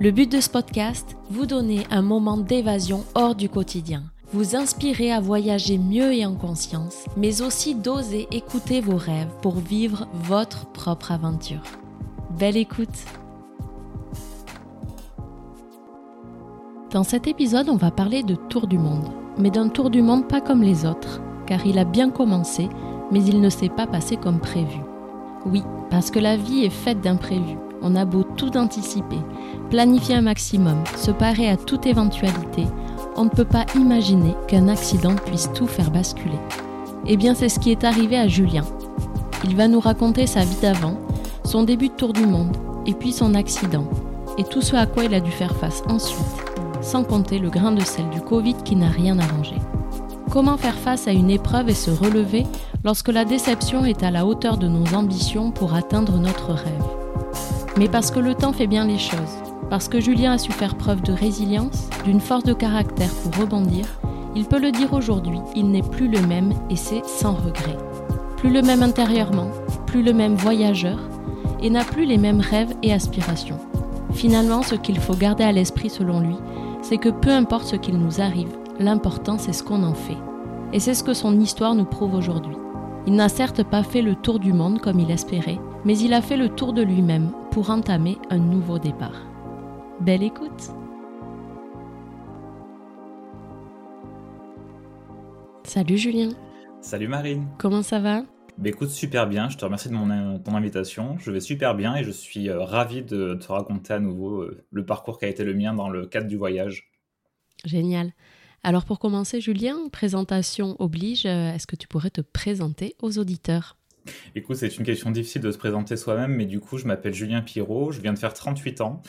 Le but de ce podcast, vous donner un moment d'évasion hors du quotidien, vous inspirer à voyager mieux et en conscience, mais aussi d'oser écouter vos rêves pour vivre votre propre aventure. Belle écoute Dans cet épisode, on va parler de tour du monde, mais d'un tour du monde pas comme les autres, car il a bien commencé, mais il ne s'est pas passé comme prévu. Oui, parce que la vie est faite d'imprévus on a beau tout anticiper, planifier un maximum, se parer à toute éventualité, on ne peut pas imaginer qu'un accident puisse tout faire basculer. Eh bien, c'est ce qui est arrivé à Julien. Il va nous raconter sa vie d'avant, son début de tour du monde, et puis son accident, et tout ce à quoi il a dû faire face ensuite, sans compter le grain de sel du Covid qui n'a rien arrangé. Comment faire face à une épreuve et se relever lorsque la déception est à la hauteur de nos ambitions pour atteindre notre rêve? Mais parce que le temps fait bien les choses. Parce que Julien a su faire preuve de résilience, d'une force de caractère pour rebondir, il peut le dire aujourd'hui, il n'est plus le même et c'est sans regret. Plus le même intérieurement, plus le même voyageur, et n'a plus les mêmes rêves et aspirations. Finalement, ce qu'il faut garder à l'esprit selon lui, c'est que peu importe ce qu'il nous arrive, l'important c'est ce qu'on en fait. Et c'est ce que son histoire nous prouve aujourd'hui. Il n'a certes pas fait le tour du monde comme il espérait, mais il a fait le tour de lui-même pour entamer un nouveau départ. Belle écoute Salut Julien Salut Marine Comment ça va? Bah écoute, super bien, je te remercie de mon, ton invitation. Je vais super bien et je suis euh, ravi de te raconter à nouveau euh, le parcours qui a été le mien dans le cadre du voyage. Génial. Alors pour commencer, Julien, présentation oblige, euh, est-ce que tu pourrais te présenter aux auditeurs? Écoute, c'est une question difficile de se présenter soi-même, mais du coup, je m'appelle Julien Pirot, je viens de faire 38 ans.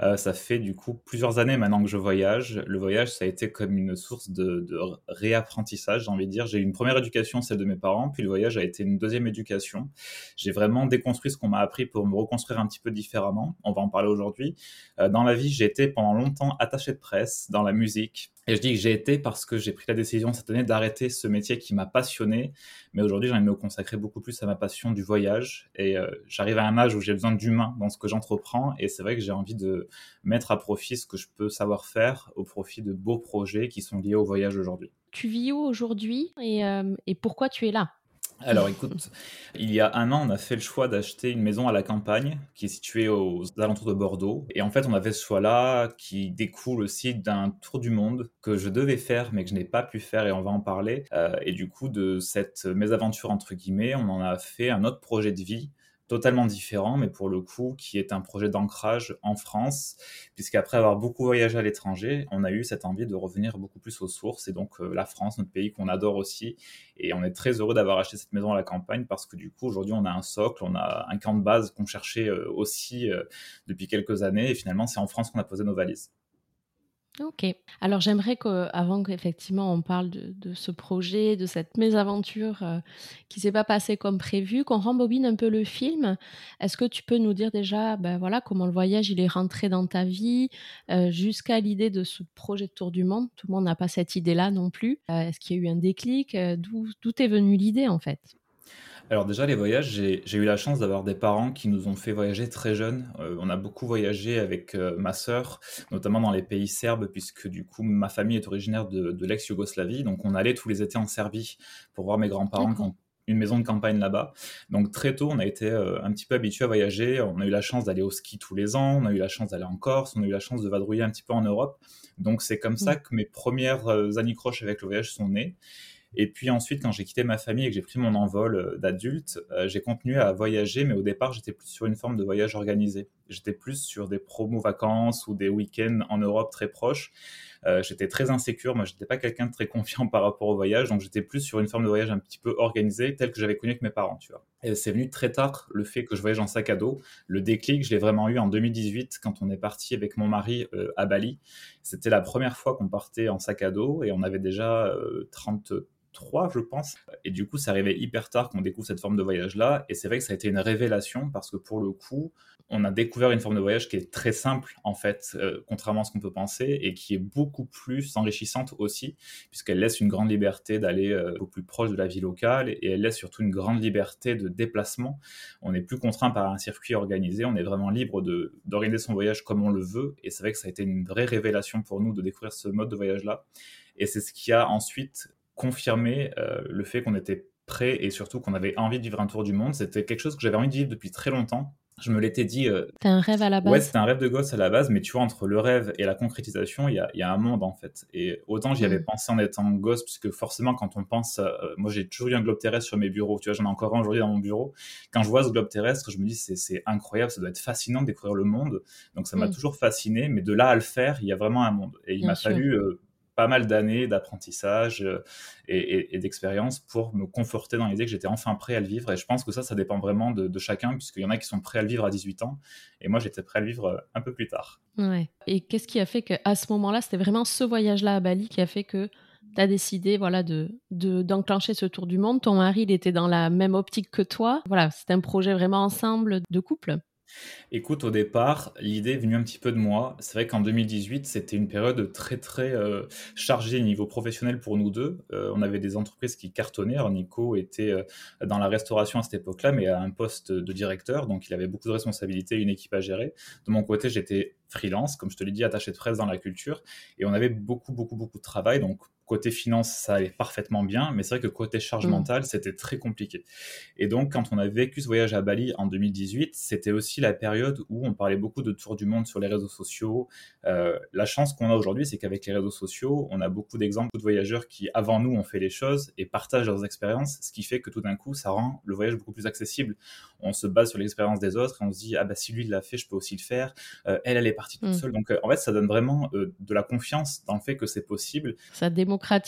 Euh, ça fait du coup plusieurs années maintenant que je voyage. Le voyage, ça a été comme une source de, réapprentissage, j'ai envie de dire. J'ai eu une première éducation, celle de mes parents, puis le voyage a été une deuxième éducation. J'ai vraiment déconstruit ce qu'on m'a appris pour me reconstruire un petit peu différemment. On va en parler aujourd'hui. Euh, dans la vie, j'ai été pendant longtemps attaché de presse, dans la musique, et je dis que j'ai été parce que j'ai pris la décision cette année d'arrêter ce métier qui m'a passionné. Mais aujourd'hui, j'ai envie de me consacrer beaucoup plus à ma passion du voyage. Et euh, j'arrive à un âge où j'ai besoin d'humain dans ce que j'entreprends. Et c'est vrai que j'ai envie de mettre à profit ce que je peux savoir faire au profit de beaux projets qui sont liés au voyage aujourd'hui. Tu vis où aujourd'hui et, euh, et pourquoi tu es là? Alors écoute, il y a un an, on a fait le choix d'acheter une maison à la campagne qui est située aux alentours de Bordeaux. Et en fait, on avait ce choix-là qui découle aussi d'un tour du monde que je devais faire mais que je n'ai pas pu faire et on va en parler. Euh, et du coup, de cette mésaventure entre guillemets, on en a fait un autre projet de vie totalement différent, mais pour le coup, qui est un projet d'ancrage en France, puisqu'après avoir beaucoup voyagé à l'étranger, on a eu cette envie de revenir beaucoup plus aux sources, et donc euh, la France, notre pays qu'on adore aussi, et on est très heureux d'avoir acheté cette maison à la campagne, parce que du coup, aujourd'hui, on a un socle, on a un camp de base qu'on cherchait euh, aussi euh, depuis quelques années, et finalement, c'est en France qu'on a posé nos valises. Ok. Alors j'aimerais qu'avant qu'effectivement on parle de, ce projet, de cette mésaventure qui euh, qui s'est pas passée comme prévu, qu'on rembobine un peu le film. Est-ce que tu peux nous dire déjà, ben voilà, comment le voyage il est rentré dans ta vie, euh, jusqu'à l'idée de ce projet de tour du monde? Tout le monde n'a pas cette idée-là non plus. Euh, est-ce qu'il y a eu un déclic? D'où est venue l'idée en fait? Alors déjà, les voyages, j'ai eu la chance d'avoir des parents qui nous ont fait voyager très jeunes. Euh, on a beaucoup voyagé avec euh, ma sœur, notamment dans les pays serbes, puisque du coup, ma famille est originaire de, l'ex-Yougoslavie. Donc on allait tous les étés en Serbie pour voir mes grands-parents qui ont une maison de campagne là-bas. Donc très tôt, on a été euh, un petit peu habitué à voyager. On a eu la chance d'aller au ski tous les ans, on a eu la chance d'aller en Corse, on a eu la chance de vadrouiller un petit peu en Europe. Donc c'est comme ça que mes premières anicroches avec le voyage sont nées. Et puis ensuite, quand j'ai quitté ma famille et que j'ai pris mon envol euh, d'adulte, euh, j'ai continué à voyager, mais au départ, j'étais plus sur une forme de voyage organisé. j'étais plus sur des promos vacances ou des week-ends en Europe très proches. Euh, j'étais très insécure. Moi, j'étais pas quelqu'un de très confiant par rapport au voyage, donc j'étais plus sur une forme de voyage un petit peu organisée, telle que j'avais connue avec mes parents, tu vois. C'est venu très tard le fait que je voyage en sac à dos. Le déclic, je l'ai vraiment eu en 2018 quand on est parti avec mon mari à Bali. C'était la première fois qu'on partait en sac à dos et on avait déjà euh, 30 3, je pense. Et du coup, ça arrivait hyper tard qu'on découvre cette forme de voyage-là. Et c'est vrai que ça a été une révélation parce que pour le coup, on a découvert une forme de voyage qui est très simple, en fait, euh, contrairement à ce qu'on peut penser, et qui est beaucoup plus enrichissante aussi, puisqu'elle laisse une grande liberté d'aller euh, au plus proche de la vie locale et elle laisse surtout une grande liberté de déplacement. On n'est plus contraint par un circuit organisé, on est vraiment libre d'organiser son voyage comme on le veut. Et c'est vrai que ça a été une vraie révélation pour nous de découvrir ce mode de voyage-là. Et c'est ce qui a ensuite confirmer euh, le fait qu'on était prêt et surtout qu'on avait envie de vivre un tour du monde. C'était quelque chose que j'avais envie de vivre depuis très longtemps. Je me l'étais dit. Euh, c'était un rêve à la base. Ouais, c'était un rêve de gosse à la base, mais tu vois, entre le rêve et la concrétisation, il y a, un monde en fait. Et autant j'y avais mm. pensé en étant gosse, puisque forcément, quand on pense. Euh, moi, j'ai toujours eu un globe terrestre sur mes bureaux. Tu vois, j'en ai encore un aujourd'hui dans mon bureau. Quand je vois ce globe terrestre, je me dis, c'est incroyable, ça doit être fascinant de découvrir le monde. Donc, ça m'a mm. toujours fasciné, mais de là à le faire, il y a vraiment un monde. Et il m'a fallu pas mal d'années d'apprentissage euh, et, d'expérience pour me conforter dans l'idée que j'étais enfin prêt à le vivre. Et je pense que ça, ça dépend vraiment de, chacun, puisqu'il y en a qui sont prêts à le vivre à 18 ans, et moi, j'étais prêt à le vivre euh, un peu plus tard. Ouais. Et qu'est-ce qui a fait qu'à ce moment-là, c'était vraiment ce voyage-là à Bali qui a fait que tu as décidé voilà, de, d'enclencher ce tour du monde? Ton mari, il était dans la même optique que toi. Voilà, c'était un projet vraiment ensemble de couple. Écoute, au départ, l'idée est venue un petit peu de moi. C'est vrai qu'en 2018, c'était une période très très euh, chargée niveau professionnel pour nous deux. Euh, on avait des entreprises qui cartonnaient. Nico était euh, dans la restauration à cette époque-là, mais à un poste de directeur, donc il avait beaucoup de responsabilités, une équipe à gérer. De mon côté, j'étais freelance, comme je te l'ai dit, attaché de presse dans la culture, et on avait beaucoup beaucoup beaucoup de travail. Donc côté finance, ça allait parfaitement bien, mais c'est vrai que côté charge mm. mentale, c'était très compliqué. Et donc, quand on a vécu ce voyage à Bali en 2018, c'était aussi la période où on parlait beaucoup de tour du monde sur les réseaux sociaux. Euh, la chance qu'on a aujourd'hui, c'est qu'avec les réseaux sociaux, on a beaucoup d'exemples de voyageurs qui, avant nous, ont fait les choses et partagent leurs expériences, ce qui fait que tout d'un coup, ça rend le voyage beaucoup plus accessible. On se base sur l'expérience des autres et on se dit, ah bah si lui l'a fait, je peux aussi le faire. Euh, elle, elle est partie toute mm. seule. Donc, euh, en fait, ça donne vraiment de la confiance dans le fait que c'est possible. Ça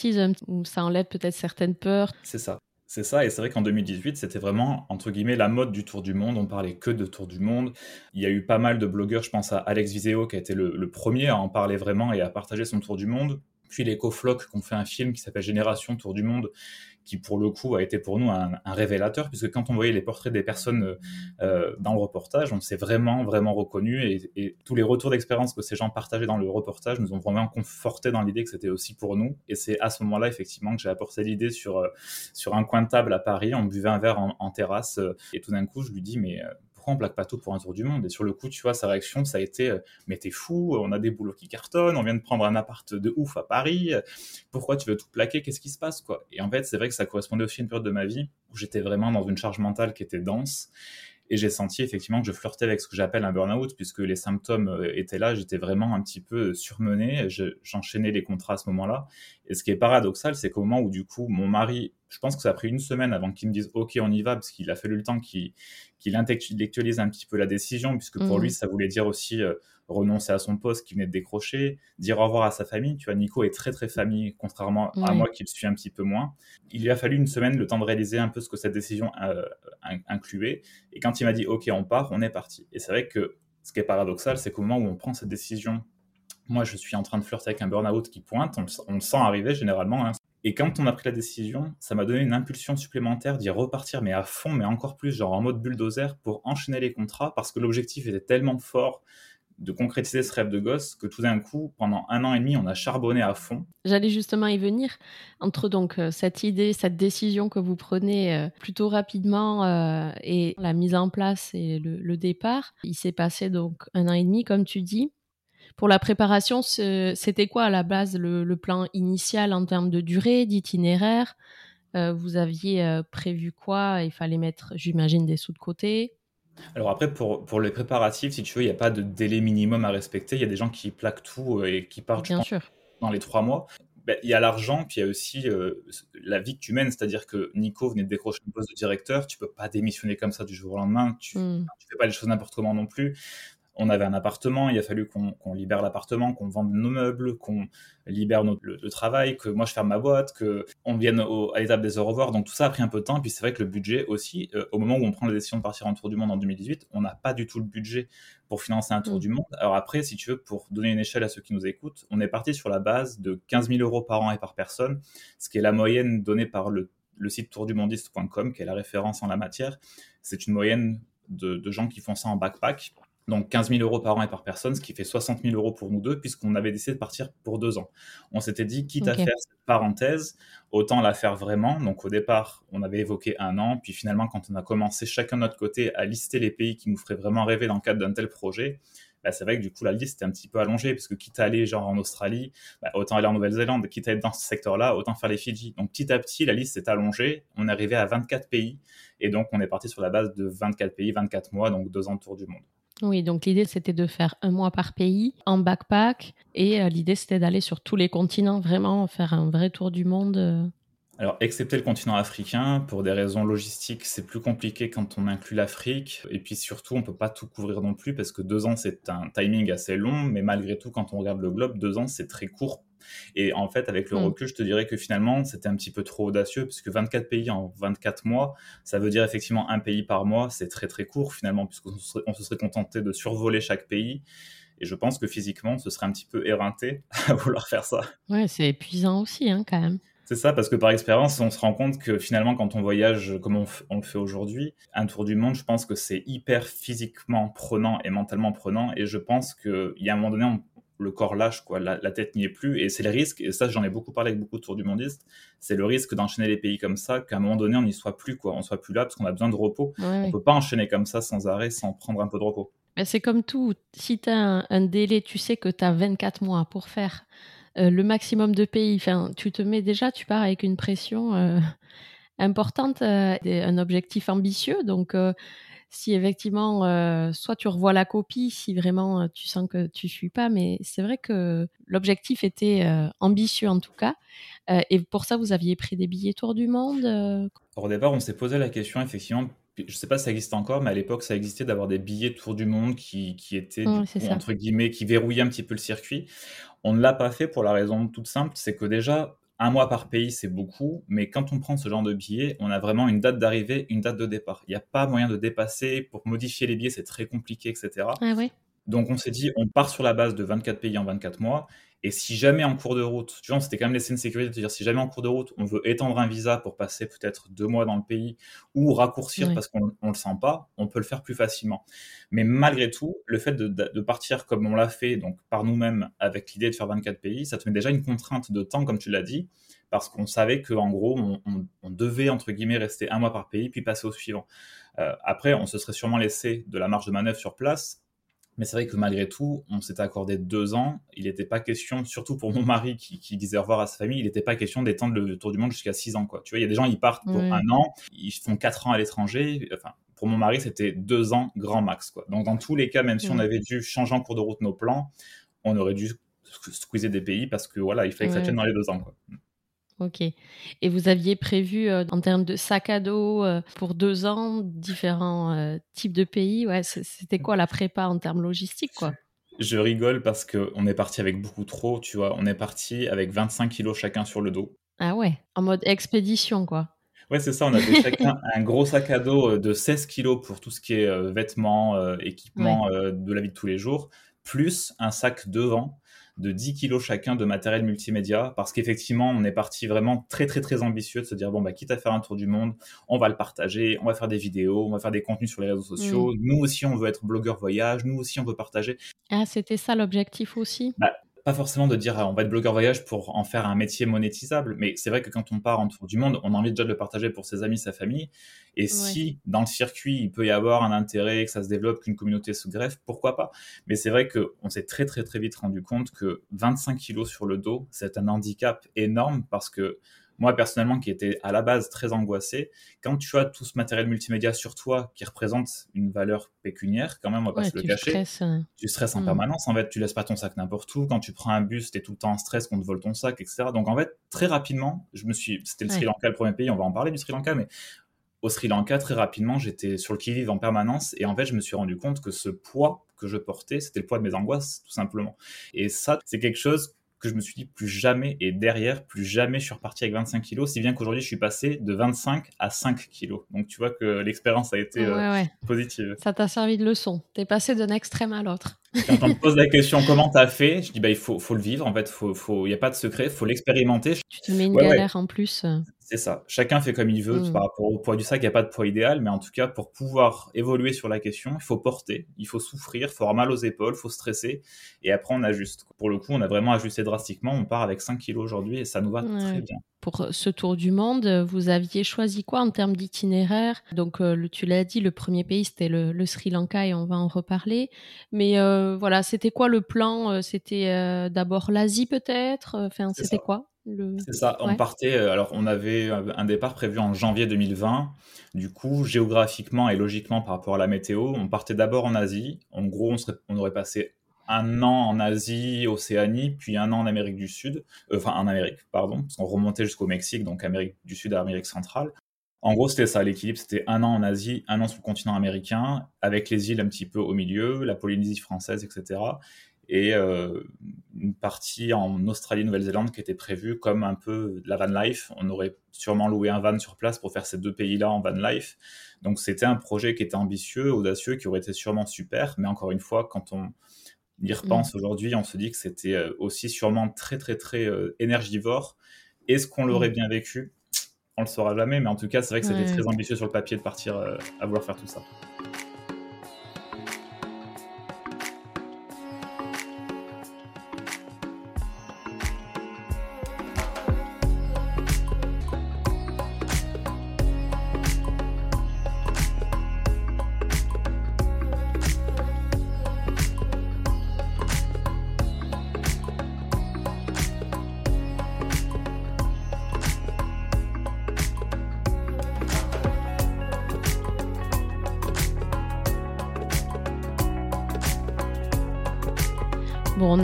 démontre ou ça enlève peut-être certaines peurs. C'est ça. C'est ça, et c'est vrai qu'en 2018, c'était vraiment, entre guillemets, la mode du tour du monde. On parlait que de tour du monde. Il y a eu pas mal de blogueurs, je pense à Alex Viseo, qui a été le, premier à en parler vraiment et à partager son tour du monde. Puis les Cofloc qui ont fait un film qui s'appelle Génération Tour du Monde, qui pour le coup a été pour nous un, révélateur, puisque quand on voyait les portraits des personnes euh, dans le reportage, on s'est vraiment, vraiment reconnu, et, tous les retours d'expérience que ces gens partageaient dans le reportage nous ont vraiment conforté dans l'idée que c'était aussi pour nous. Et c'est à ce moment-là, effectivement, que j'ai apporté l'idée sur, euh, sur un coin de table à Paris, on buvait un verre en, en terrasse, euh, et tout d'un coup, je lui dis, mais pourquoi on plaque pas tout pour un tour du monde Et sur le coup, tu vois, sa réaction, ça a été euh, Mais t'es fou, on a des boulots qui cartonnent, on vient de prendre un appart de ouf à Paris, pourquoi tu veux tout plaquer Qu'est-ce qui se passe quoi? Et en fait, c'est vrai que ça correspondait aussi à une période de ma vie où j'étais vraiment dans une charge mentale qui était dense. Et j'ai senti effectivement que je flirtais avec ce que j'appelle un burn-out, puisque les symptômes euh, étaient là, j'étais vraiment un petit peu surmené, j'enchaînais les contrats à ce moment-là. Et ce qui est paradoxal, c'est qu'au moment où du coup mon mari je pense que ça a pris une semaine avant qu'il me dise OK, on y va, parce qu'il a fallu le temps qu'il intellectualise un petit peu la décision, puisque pour mmh. lui, ça voulait dire aussi euh, renoncer à son poste qui venait de décrocher, dire au revoir à sa famille. Tu vois, Nico est très très famille, contrairement à moi qui le suis un petit peu moins. Il lui a fallu une semaine le temps de réaliser un peu ce que cette décision euh, incluait. Et quand il m'a dit OK, on part, on est parti. Et c'est vrai que ce qui est paradoxal, c'est qu'au moment où on prend cette décision moi, je suis en train de flirter avec un burn-out qui pointe, on, le sent arriver généralement. Hein. Et quand on a pris la décision, ça m'a donné une impulsion supplémentaire d'y repartir, mais à fond, mais encore plus, genre en mode bulldozer, pour enchaîner les contrats, parce que l'objectif était tellement fort de concrétiser ce rêve de gosse que tout d'un coup, pendant un an et demi, on a charbonné à fond. J'allais justement y venir. Entre donc euh, cette idée, cette décision que vous prenez euh, plutôt rapidement euh, et la mise en place et le départ, il s'est passé donc un an et demi, comme tu dis. Pour la préparation, c'était quoi à la base le, plan initial en termes de durée, d'itinéraire? Euh, Vous aviez euh, prévu quoi? Il fallait mettre, j'imagine, des sous de côté alors après, pour, pour les préparatifs, si tu veux, il n'y a pas de délai minimum à respecter. Il y a des gens qui plaquent tout euh, et qui partent Bien sûr. dans les trois mois. Ben, il y a l'argent, puis il y a aussi la vie que tu mènes. C'est-à-dire que Nico venait de décrocher un poste de directeur. Tu peux pas démissionner comme ça du jour au lendemain. Tu ne hmm. fais pas les choses n'importe comment non plus on avait un appartement, il a fallu qu'on libère l'appartement, qu'on vende nos meubles, qu'on libère notre, le, travail, que moi je ferme ma boîte, que on vienne à l'étape des au revoir. Donc tout ça a pris un peu de temps. Puis c'est vrai que le budget aussi, euh, au moment où on prend la décision de partir en tour du monde en 2018, on n'a pas du tout le budget pour financer un tour mm. du monde. Alors après, si tu veux, pour donner une échelle à ceux qui nous écoutent, on est parti sur la base de 15 000 euros par an et par personne, ce qui est la moyenne donnée par le, le site tourdumondiste.com, qui est la référence en la matière. C'est une moyenne de, de gens qui font ça en backpack. Donc 15 000 euros par an et par personne, ce qui fait 60 000 euros pour nous deux, puisqu'on avait décidé de partir pour deux ans. On s'était dit, quitte à faire cette parenthèse, autant la faire vraiment. Donc au départ, on avait évoqué un an, puis finalement, quand on a commencé chacun de notre côté à lister les pays qui nous feraient vraiment rêver dans le cadre d'un tel projet, bah, c'est vrai que du coup la liste est un petit peu allongée, parce que quitte à aller genre en Australie, bah, autant aller en Nouvelle-Zélande, quitte à être dans ce secteur-là, autant faire les Fidji. Donc petit à petit, la liste s'est allongée, on est arrivé à 24 pays, et donc on est parti sur la base de 24 pays, 24 mois, donc deux ans de tour du monde. Oui, donc l'idée c'était de faire un mois par pays en backpack et euh, l'idée c'était d'aller sur tous les continents, vraiment faire un vrai tour du monde. Euh. Alors, excepté le continent africain, pour des raisons logistiques, c'est plus compliqué quand on inclut l'Afrique. Et puis surtout, on peut pas tout couvrir non plus parce que deux ans, c'est un timing assez long. Mais malgré tout, quand on regarde le globe, deux ans, c'est très court et en fait, avec le mm. recul, je te dirais que finalement, c'était un petit peu trop audacieux, puisque 24 pays en 24 mois, ça veut dire effectivement un pays par mois, c'est très très court finalement, puisqu'on se, serait, se serait contenté de survoler chaque pays. Et je pense que physiquement, ce serait un petit peu éreinté à vouloir faire ça. Ouais, c'est épuisant aussi, hein, quand même. C'est ça, parce que par expérience, on se rend compte que finalement, quand on voyage comme on, on le fait aujourd'hui, un tour du monde, je pense que c'est hyper physiquement prenant et mentalement prenant. Et je pense qu'il y a un moment donné, on, le corps lâche, quoi, la, tête n'y est plus. Et c'est le risque, et ça j'en ai beaucoup parlé avec beaucoup de tours du mondiste, c'est le risque d'enchaîner les pays comme ça, qu'à un moment donné on n'y soit plus, quoi. on soit plus là parce qu'on a besoin de repos. On ne peut pas enchaîner comme ça sans arrêt, sans prendre un peu de repos. c'est comme tout, si tu as un, délai, tu sais que tu as 24 mois pour faire euh, le maximum de pays, enfin, tu te mets déjà, tu pars avec une pression euh, importante, euh, un objectif ambitieux, donc si effectivement, euh, soit tu revois la copie, si vraiment euh, tu sens que tu suis pas, mais c'est vrai que l'objectif était euh, ambitieux en tout cas. et pour ça, vous aviez pris des billets tour du monde Au départ, on s'est posé la question, effectivement, je ne sais pas si ça existe encore, mais à l'époque, ça existait d'avoir des billets tour du monde qui, qui étaient, entre guillemets, qui verrouillaient un petit peu le circuit. On ne l'a pas fait pour la raison toute simple, c'est que déjà, un mois par pays, c'est beaucoup, mais quand on prend ce genre de billets, on a vraiment une date d'arrivée, une date de départ. Il n'y a pas moyen de dépasser. Pour modifier les billets, c'est très compliqué, etc. Ah Donc on s'est dit, on part sur la base de 24 pays en 24 mois, et si jamais en cours de route, tu vois, c'était quand même laissé une sécurité de dire si jamais en cours de route, on veut étendre un visa pour passer peut-être deux mois dans le pays ou raccourcir parce qu'on ne le sent pas, on peut le faire plus facilement. Mais malgré tout, le fait de, partir comme on l'a fait, donc par nous-mêmes, avec l'idée de faire 24 pays, ça te met déjà une contrainte de temps, comme tu l'as dit, parce qu'on savait qu'en gros, on, devait, entre guillemets, rester un mois par pays, puis passer au suivant. Euh, après, on se serait sûrement laissé de la marge de manœuvre sur place, mais c'est vrai que malgré tout, on s'était accordé deux ans. Il n'était pas question, surtout pour mon mari qui, qui disait au revoir à sa famille, il n'était pas question d'étendre le tour du monde jusqu'à six ans. Quoi. Tu vois, il y a des gens, ils partent pour un an, ils font quatre ans à l'étranger. Enfin, pour mon mari, c'était deux ans grand max. Quoi. Donc, dans tous les cas, même si on avait dû changer en cours de route nos plans, on aurait dû squeezer des pays parce que voilà, il fallait que ça tienne dans les deux ans. Quoi. Ok. Et vous aviez prévu euh, en termes de sac à dos euh, pour deux ans, différents euh, types de pays? Ouais, c'était quoi la prépa en termes logistiques, quoi? Je rigole parce qu'on est parti avec beaucoup trop, tu vois. On est parti avec 25 kilos chacun sur le dos. Ah ouais, en mode expédition, quoi. Ouais, c'est ça. On avait chacun un gros sac à dos de 16 kilos pour tout ce qui est vêtements, équipements de la vie de tous les jours, plus un sac devant de 10 kilos chacun de matériel multimédia, parce qu'effectivement, on est parti vraiment très, très, très ambitieux de se dire, bon, bah, quitte à faire un tour du monde, on va le partager, on va faire des vidéos, on va faire des contenus sur les réseaux sociaux. Mm. Nous aussi, on veut être blogueur voyage, nous aussi, on veut partager. Ah, c'était ça l'objectif aussi? Bah, pas forcément de dire ah, on va être blogueur voyage pour en faire un métier monétisable, mais c'est vrai que quand on part en tour du monde, on a envie déjà de le partager pour ses amis, sa famille. Et si dans le circuit, il peut y avoir un intérêt, que ça se développe, qu'une communauté se greffe, pourquoi pas? Mais c'est vrai qu'on s'est très très très vite rendu compte que 25 kilos sur le dos, c'est un handicap énorme parce que moi personnellement qui était à la base très angoissé, quand tu as tout ce matériel multimédia sur toi qui représente une valeur pécuniaire, quand même, on va pas se le cacher, hein. tu stresses en mm. permanence. En fait, tu laisses pas ton sac n'importe où. Quand tu prends un bus, tu es tout le temps en stress qu'on te vole ton sac, etc. Donc en fait, très rapidement, je me suis, c'était le Sri Lanka le premier pays, on va en parler du Sri Lanka, mais au Sri Lanka, très rapidement, j'étais sur le qui-vive en permanence et en fait, je me suis rendu compte que ce poids que je portais, c'était le poids de mes angoisses, tout simplement. Et ça, c'est quelque chose que je me suis dit plus jamais, et derrière, plus jamais je suis reparti avec 25 kilos, si bien qu'aujourd'hui je suis passé de 25 à 5 kilos. Donc tu vois que l'expérience a été euh, positive. Ça t'a servi de leçon. T'es passé d'un extrême à l'autre. Quand on me pose la question comment t'as fait, je dis bah il faut, faut le vivre en fait, faut, faut, y a pas de secret, faut l'expérimenter. Tu te mets une galère en plus. C'est ça. Chacun fait comme il veut mmh. par rapport au poids du sac. Il n'y a pas de poids idéal, mais en tout cas, pour pouvoir évoluer sur la question, il faut porter, il faut souffrir, il faut avoir mal aux épaules, il faut stresser, et après on ajuste. Pour le coup, on a vraiment ajusté drastiquement. On part avec 5 kilos aujourd'hui et ça nous va très bien. Pour ce tour du monde, vous aviez choisi quoi en termes d'itinéraire? Donc, euh, tu l'as dit, le premier pays c'était le, Sri Lanka et on va en reparler. Mais euh, voilà, c'était quoi le plan? Euh, C'était d'abord l'Asie peut-être? Enfin, c'était quoi? C'est ça, on partait, euh, alors on avait un départ prévu en janvier 2020. Du coup, géographiquement et logiquement par rapport à la météo, on partait d'abord en Asie. En gros, on, serait, on aurait passé un an en Asie, Océanie, puis un an en Amérique du Sud, euh, enfin en Amérique, pardon, parce qu'on remontait jusqu'au Mexique, donc Amérique du Sud à Amérique centrale. En gros, c'était ça, l'équilibre, c'était un an en Asie, un an sur le continent américain, avec les îles un petit peu au milieu, la Polynésie française, etc et euh, une partie en Australie, Nouvelle-Zélande qui était prévue comme un peu la van life. On aurait sûrement loué un van sur place pour faire ces deux pays-là en van life. Donc c'était un projet qui était ambitieux, audacieux, qui aurait été sûrement super. Mais encore une fois, quand on y repense mm. aujourd'hui, on se dit que c'était euh, aussi sûrement très très très euh, énergivore. Est-ce qu'on l'aurait mm. bien vécu On le saura jamais, mais en tout cas, c'est vrai que c'était très ambitieux sur le papier de partir à vouloir faire tout ça.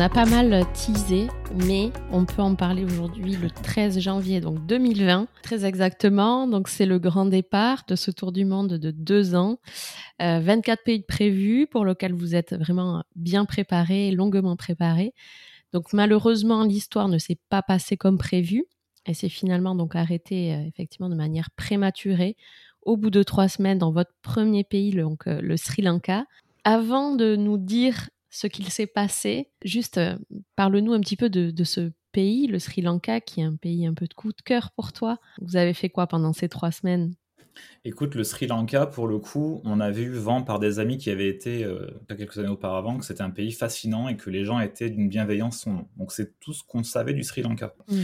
A pas mal teasé, mais on peut en parler aujourd'hui le 13 janvier donc 2020, très exactement. Donc c'est le grand départ de ce tour du monde de deux ans. 24 euh, pays prévus pour lequel vous êtes vraiment bien préparé, longuement préparé. Donc malheureusement, l'histoire ne s'est pas passée comme prévu et c'est finalement donc arrêté euh, effectivement de manière prématurée au bout de trois semaines dans votre premier pays, donc euh, le Sri Lanka. Avant de nous dire ce qu'il s'est passé. Juste, euh, parle-nous un petit peu de, ce pays, le Sri Lanka, qui est un pays un peu de coup de cœur pour toi. Vous avez fait quoi pendant ces trois semaines? Écoute, le Sri Lanka, pour le coup, on avait eu vent par des amis qui avaient été, euh, quelques années auparavant, que c'était un pays fascinant et que les gens étaient d'une bienveillance sans nom. Donc c'est tout ce qu'on savait du Sri Lanka. Mmh.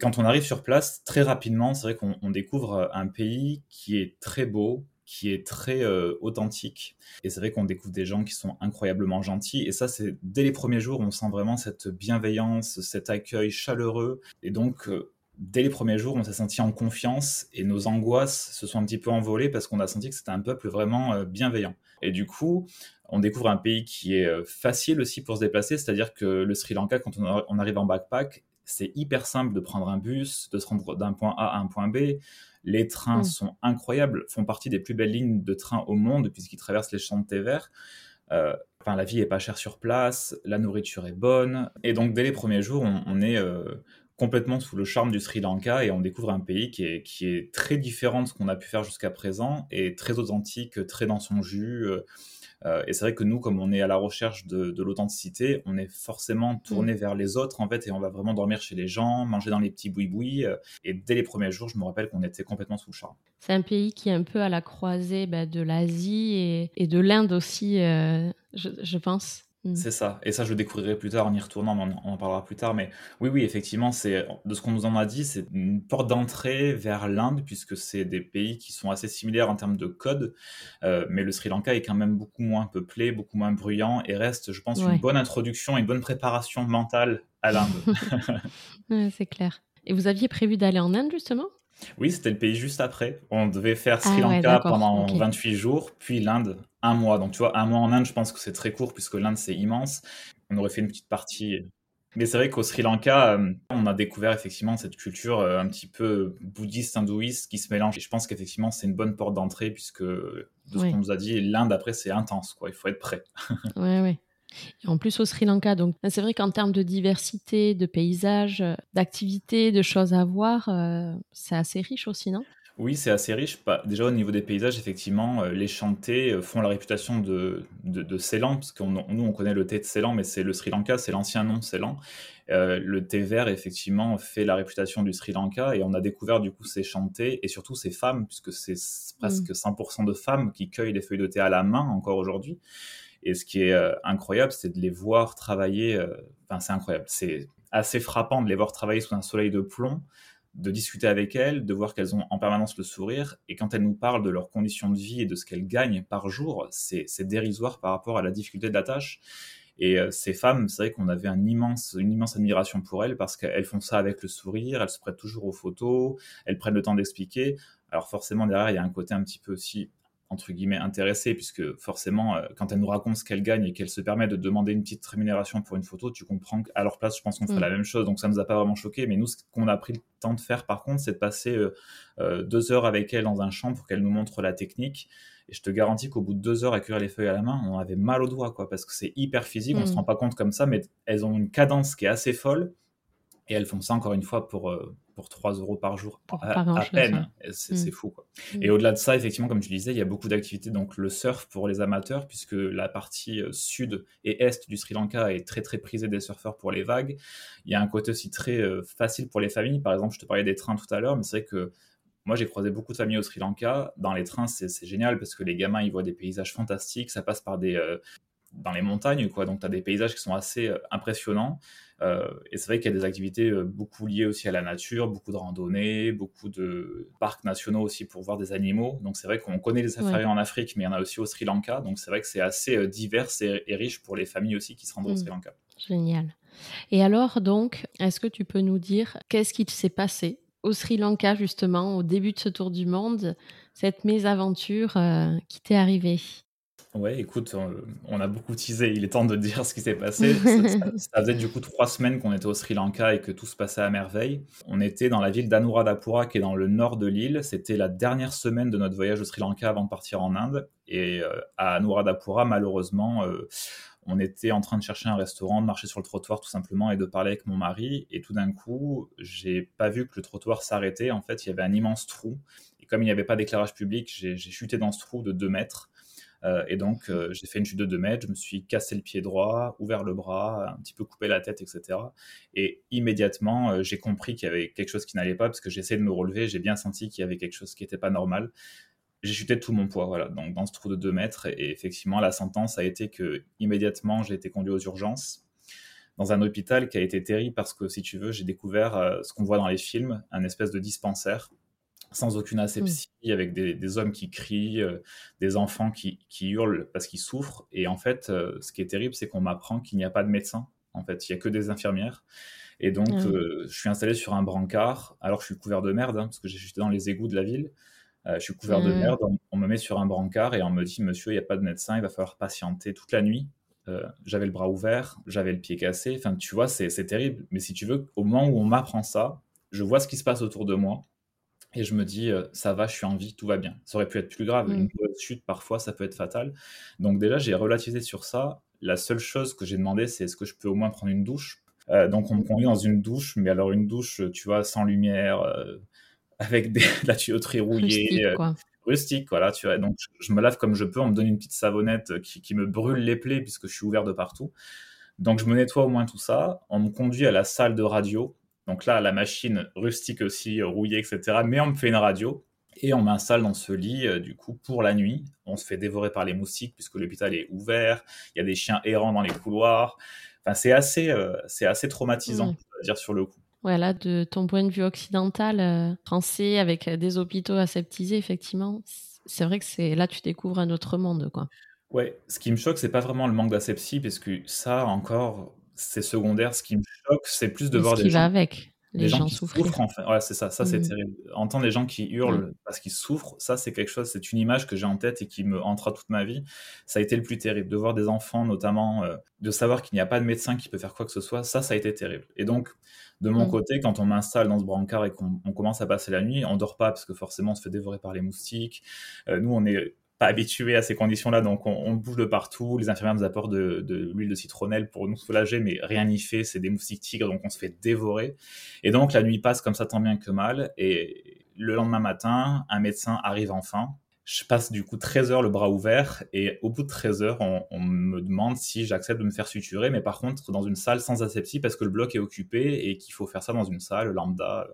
Quand on arrive sur place, très rapidement, c'est vrai qu'on découvre un pays qui est très beau, qui est très euh, authentique. Et c'est vrai qu'on découvre des gens qui sont incroyablement gentils. Et ça, c'est dès les premiers jours, on sent vraiment cette bienveillance, cet accueil chaleureux. Et donc, euh, dès les premiers jours, on s'est senti en confiance et nos angoisses se sont un petit peu envolées parce qu'on a senti que c'était un peuple vraiment euh, bienveillant. Et du coup, on découvre un pays qui est facile aussi pour se déplacer, c'est-à-dire que le Sri Lanka, quand on arrive en backpack, c'est hyper simple de prendre un bus, de se rendre d'un point A à un point B. Les trains mm. sont incroyables, font partie des plus belles lignes de train au monde puisqu'ils traversent les champs de thé vert. Euh, enfin, la vie est pas chère sur place, la nourriture est bonne. Et donc, dès les premiers jours, on, est euh, complètement sous le charme du Sri Lanka et on découvre un pays qui est, qui est très différent de ce qu'on a pu faire jusqu'à présent et très authentique, très dans son jus. Euh, et c'est vrai que nous, comme on est à la recherche de, l'authenticité, on est forcément tourné mm. vers les autres, en fait, et on va vraiment dormir chez les gens, manger dans les petits boui-boui. Euh, et dès les premiers jours, je me rappelle qu'on était complètement sous le charme. C'est un pays qui est un peu à la croisée bah, de l'Asie et, de l'Inde aussi, euh, je, pense. Mm. C'est ça. Et ça, je le découvrirai plus tard en y retournant, on, en parlera plus tard. Mais oui, oui, effectivement, c'est de ce qu'on nous en a dit, c'est une porte d'entrée vers l'Inde, puisque c'est des pays qui sont assez similaires en termes de code. Euh, mais le Sri Lanka est quand même beaucoup moins peuplé, beaucoup moins bruyant, et reste, je pense, une bonne introduction, une bonne préparation mentale à l'Inde. c'est clair. Et vous aviez prévu d'aller en Inde, justement? Oui, c'était le pays juste après. On devait faire Sri ah Lanka pendant 28 jours, puis l'Inde un mois. Donc tu vois, un mois en Inde, je pense que c'est très court puisque l'Inde c'est immense. On aurait fait une petite partie. Mais c'est vrai qu'au Sri Lanka, euh, on a découvert effectivement cette culture euh, un petit peu bouddhiste, hindouiste qui se mélange. Et je pense qu'effectivement, c'est une bonne porte d'entrée puisque, de ce qu'on nous a dit, l'Inde, après, c'est intense, quoi. Il faut être prêt. oui, oui. En plus au Sri Lanka, donc c'est vrai qu'en termes de diversité, de paysages, d'activités, de choses à voir, c'est assez riche aussi, non? Oui, c'est assez riche. Déjà, au niveau des paysages, effectivement, euh, les chantés euh, font la réputation de, de, Ceylan, parce que nous, on connaît le thé de Ceylan, mais c'est le Sri Lanka, c'est l'ancien nom Ceylan. Euh, le thé vert, effectivement, fait la réputation du Sri Lanka, et on a découvert du coup ces chantés, et surtout ces femmes, puisque c'est presque 100% mm. de femmes qui cueillent les feuilles de thé à la main encore aujourd'hui. Et ce qui est incroyable, c'est de les voir travailler. Enfin, c'est incroyable. C'est assez frappant de les voir travailler sous un soleil de plomb de discuter avec elles, de voir qu'elles ont en permanence le sourire. Et quand elles nous parlent de leurs conditions de vie et de ce qu'elles gagnent par jour, c'est dérisoire par rapport à la difficulté de la tâche. Et euh, ces femmes, c'est vrai qu'on avait une immense admiration pour elles parce qu'elles font ça avec le sourire, elles se prêtent toujours aux photos, elles prennent le temps d'expliquer. Alors forcément, derrière, il y a un côté un petit peu aussi entre guillemets intéressée, puisque forcément, euh, quand elle nous raconte ce qu'elle gagne et qu'elle se permet de demander une petite rémunération pour une photo, tu comprends qu'à leur place, je pense qu'on ferait mm. la même chose. Donc ça nous a pas vraiment choqué. Mais nous, ce qu'on a pris le temps de faire, par contre, c'est de passer euh, euh, deux heures avec elle dans un champ pour qu'elle nous montre la technique. Et je te garantis qu'au bout de deux heures à cuire les feuilles à la main, on avait mal aux doigts, quoi, parce que c'est hyper physique. On On se mm. rend pas compte comme ça, mais elles ont une cadence qui est assez folle. Et elles font ça encore une fois pour, pour 3 euros par jour, à, peine. C'est mm. fou. Quoi. Mm. Et au-delà de ça, effectivement, comme tu disais, il y a beaucoup d'activités. Donc le surf pour les amateurs, puisque la partie euh, sud et est du Sri Lanka est très très prisée des surfeurs pour les vagues. Il y a un côté aussi très euh, facile pour les familles. Par exemple, je te parlais des trains tout à l'heure, mais c'est vrai que moi, j'ai croisé beaucoup de familles au Sri Lanka. Dans les trains, c'est génial parce que les gamins, ils voient des paysages fantastiques. Ça passe par des, euh, dans les montagnes, quoi. Donc, tu as des paysages qui sont assez impressionnants. Euh, et c'est vrai qu'il y a des activités euh, beaucoup liées aussi à la nature, beaucoup de randonnées, beaucoup de parcs nationaux aussi pour voir des animaux. Donc c'est vrai qu'on connaît les safaris en Afrique, mais il y en a aussi au Sri Lanka. Donc c'est vrai que c'est assez euh, divers et, riche pour les familles aussi qui se rendent au Sri mm. Lanka. Génial. Et alors donc, est-ce que tu peux nous dire qu'est-ce qui s'est passé au Sri Lanka justement au début de ce tour du monde, cette mésaventure qui t'est arrivée? Ouais, écoute, on a beaucoup teasé, il est temps de dire ce qui s'est passé. Ça, faisait du coup trois semaines qu'on était au Sri Lanka et que tout se passait à merveille. On était dans la ville d'Anuradhapura qui est dans le nord de l'île. C'était la dernière semaine de notre voyage au Sri Lanka avant de partir en Inde. Et euh, à Anuradhapura, malheureusement, euh, on était en train de chercher un restaurant, de marcher sur le trottoir tout simplement et de parler avec mon mari. Et tout d'un coup, j'ai pas vu que le trottoir s'arrêtait. En fait, il y avait un immense trou. Et comme il n'y avait pas d'éclairage public, j'ai chuté dans ce trou de 2 mètres. Euh, et donc, euh, j'ai fait une chute de 2 mètres, je me suis cassé le pied droit, ouvert le bras, un petit peu coupé la tête, etc. Et immédiatement, euh, j'ai compris qu'il y avait quelque chose qui n'allait pas, parce que j'essayais de me relever, j'ai bien senti qu'il y avait quelque chose qui n'était pas normal. J'ai chuté de tout mon poids, voilà, donc dans ce trou de 2 mètres. Et effectivement, la sentence a été que immédiatement, j'ai été conduit aux urgences dans un hôpital qui a été terrible parce que, si tu veux, j'ai découvert ce qu'on voit dans les films, un espèce de dispensaire sans aucune asepsie, mmh. avec des, hommes qui crient, euh, des enfants qui, hurlent parce qu'ils souffrent. Et en fait, euh, ce qui est terrible, c'est qu'on m'apprend qu'il n'y a pas de médecin. En fait, il n'y a que des infirmières. Et donc, euh, je suis installé sur un brancard. Alors, je suis couvert de merde, hein, parce que juste dans les égouts de la ville. je suis couvert de merde. On, me met sur un brancard et on me dit, monsieur, il n'y a pas de médecin, il va falloir patienter toute la nuit. j'avais le bras ouvert, j'avais le pied cassé. Enfin, tu vois, c'est terrible. Mais si tu veux, au moment où on m'apprend ça, je vois ce qui se passe autour de moi et je me dis, euh, ça va, je suis en vie, tout va bien. Ça aurait pu être plus grave. Une mmh. chute, parfois, ça peut être fatal. Donc, déjà, j'ai relativisé sur ça. La seule chose que j'ai demandé, c'est est-ce que je peux au moins prendre une douche? Euh, Donc, on me conduit dans une douche, mais alors une douche, tu vois, sans lumière, euh, avec des, la tuyauterie rouillée. Rustique, quoi. rustique, voilà, tu vois. Donc, je me lave comme je peux. On me donne une petite savonnette qui, qui me brûle les plaies, puisque je suis ouvert de partout. Donc, je me nettoie au moins tout ça. On me conduit à la salle de radio donc là, la machine rustique aussi, euh, rouillée, etc. Mais on me fait une radio et on m'installe dans ce lit, euh, du coup, pour la nuit. On se fait dévorer par les moustiques puisque l'hôpital est ouvert. Il y a des chiens errants dans les couloirs. Enfin, c'est assez, euh, c'est assez traumatisant, mmh. dire, sur le coup. Voilà, de ton point de vue occidental, français, avec des hôpitaux aseptisés, effectivement, c'est vrai que c'est là tu découvres un autre monde, quoi. Ouais, ce qui me choque, c'est pas vraiment le manque d'asepsie, parce que ça, encore, c'est secondaire. Ce qui me choque, c'est plus de voir ce qui va avec. les, gens, qui souffrent. en fait. Ouais, c'est ça, ça c'est Mmh. terrible. Entendre les gens qui hurlent parce qu'ils souffrent, ça c'est quelque chose, c'est une image que j'ai en tête et qui me hantera toute ma vie. Ça a été le plus terrible. De voir des enfants, notamment, euh, de savoir qu'il n'y a pas de médecin qui peut faire quoi que ce soit, ça, ça a été terrible. Et donc, de mon Mmh. côté, quand on m'installe dans ce brancard et qu'on on commence à passer la nuit, on dort pas parce que forcément on se fait dévorer par les moustiques. Euh, nous, on est pas habitués à ces conditions-là, donc on, bouge de partout. Les infirmières nous apportent de, de l'huile de citronnelle pour nous soulager, mais rien n'y fait. C'est des moustiques tigres, donc on se fait dévorer. Et donc la nuit passe comme ça tant bien que mal. Et le lendemain matin, un médecin arrive enfin. Je passe du coup 13 heures le bras ouvert et au bout de 13 heures, on, on me demande si j'accepte de me faire suturer, mais par contre dans une salle sans asepsie parce que le bloc est occupé et qu'il faut faire ça dans une salle lambda.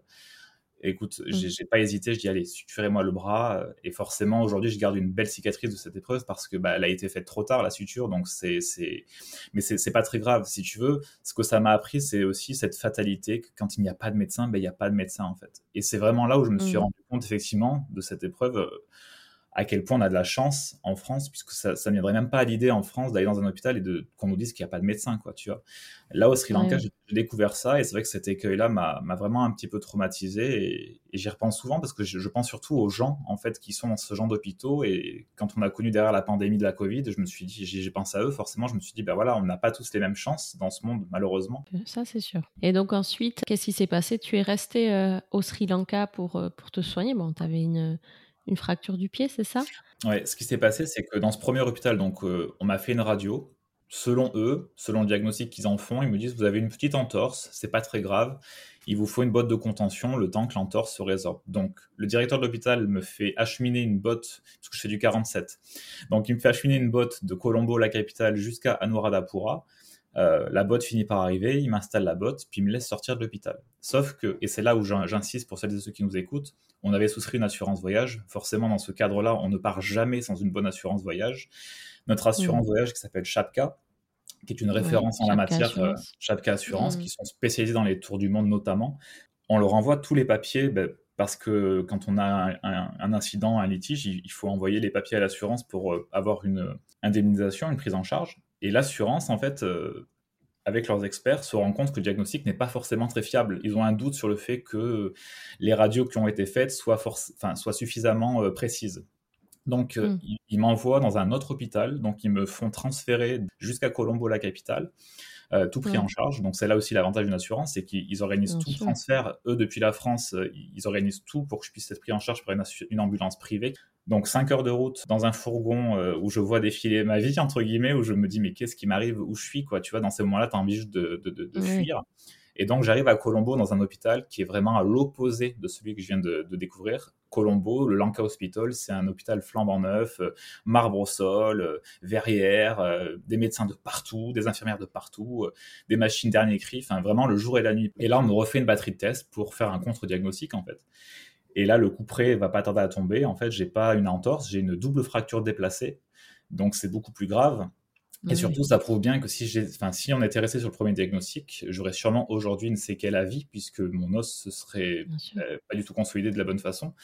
Écoute, Mmh. j'ai pas hésité, je dis allez, suturez-moi le bras. euh, Et forcément, aujourd'hui, je garde une belle cicatrice de cette épreuve parce que bah, elle a été faite trop tard, la suture. Donc c'est, c'est, mais c'est c'est pas très grave. Si tu veux, ce que ça m'a appris, c'est aussi cette fatalité que quand il n'y a pas de médecin, ben il n'y a pas de médecin en fait. Et c'est vraiment là où je me suis Mmh. rendu compte effectivement de cette épreuve. euh, à quel point on a de la chance en France, puisque ça, ne viendrait même pas à l'idée en France d'aller dans un hôpital et de qu'on nous dise qu'il n'y a pas de médecin, quoi, tu vois. Là, au Sri Lanka, Ouais. j'ai découvert ça, et c'est vrai que cet écueil-là m'a m'a vraiment un petit peu traumatisé, et, et j'y repense souvent, parce que je, je pense surtout aux gens, en fait, qui sont dans ce genre d'hôpitaux, et quand on a connu derrière la pandémie de la Covid, je me suis dit, j'ai j'ai pensé à eux, forcément, je me suis dit, ben voilà, on n'a pas tous les mêmes chances dans ce monde, malheureusement. Ça, c'est sûr. Et donc ensuite, qu'est-ce qui s'est passé? Tu es resté euh, au Sri Lanka pour, euh, pour te soigner? Bon, tu avais une, une fracture du pied, c'est ça? Ouais, ce qui s'est passé, c'est que dans ce premier hôpital, donc, euh, on m'a fait une radio. Selon eux, selon le diagnostic qu'ils en font, ils me disent vous avez une petite entorse, c'est pas très grave. Il vous faut une botte de contention le temps que l'entorse se résorbe. Donc, le directeur de l'hôpital me fait acheminer une botte, parce que je fais du 47. Donc, il me fait acheminer une botte de Colombo, la capitale, jusqu'à Anuradhapura. Euh, la botte finit par arriver, il m'installe la botte, puis il me laisse sortir de l'hôpital. Sauf que, et c'est là où j'in- j'insiste pour celles et ceux qui nous écoutent, on avait souscrit une assurance voyage. Forcément, dans ce cadre-là, on ne part jamais sans une bonne assurance voyage. Notre assurance voyage qui s'appelle Chapka, qui est une référence en la matière, euh, Assurance. Chapka Assurance, Mm. qui sont spécialisés dans les tours du monde notamment. On leur envoie tous les papiers ben, parce que quand on a un, un- un incident, un litige, il, il faut envoyer les papiers à l'assurance pour euh, avoir une indemnisation, une prise en charge. Et l'assurance, en fait, euh, avec leurs experts, se rend compte que le diagnostic n'est pas forcément très fiable. Ils ont un doute sur le fait que les radios qui ont été faites soient, forc- enfin, soient suffisamment euh, précises. Donc, euh, Mm. ils, ils m'envoient dans un autre hôpital, donc ils me font transférer jusqu'à Colombo, la capitale, euh, tout pris Ouais. en charge. Donc, c'est là aussi l'avantage d'une assurance, c'est qu'ils organisent Bien tout le transfert. Eux, depuis la France, euh, ils organisent tout pour que je puisse être pris en charge par une, ambulance privée. Donc, 5 heures de route dans un fourgon euh, où je vois défiler ma vie, entre guillemets, où je me dis, mais qu'est-ce qui m'arrive, où je suis, quoi? Tu vois, dans ces moments-là, tu as envie juste de, de, de- fuir. Et donc, j'arrive à Colombo dans un hôpital qui est vraiment à l'opposé de celui que je viens de, de découvrir. Colombo, le Lanka Hospital, c'est un hôpital flambant neuf, euh, marbre au sol, euh, verrière, euh, des médecins de partout, des infirmières de partout, des machines dernier cri, enfin vraiment le jour et la nuit. Et là, on me refait une batterie de tests pour faire un contre-diagnostic en fait. Et là, le coup près va pas tarder à tomber. En fait, j'ai pas une entorse, j'ai une double fracture déplacée. Donc, c'est beaucoup plus grave. Et Oui, surtout, ça prouve bien que si, j'ai, enfin, si on était resté sur le premier diagnostic, j'aurais sûrement aujourd'hui une séquelle à vie, puisque mon os se serait euh, pas du tout consolidé de la bonne façon.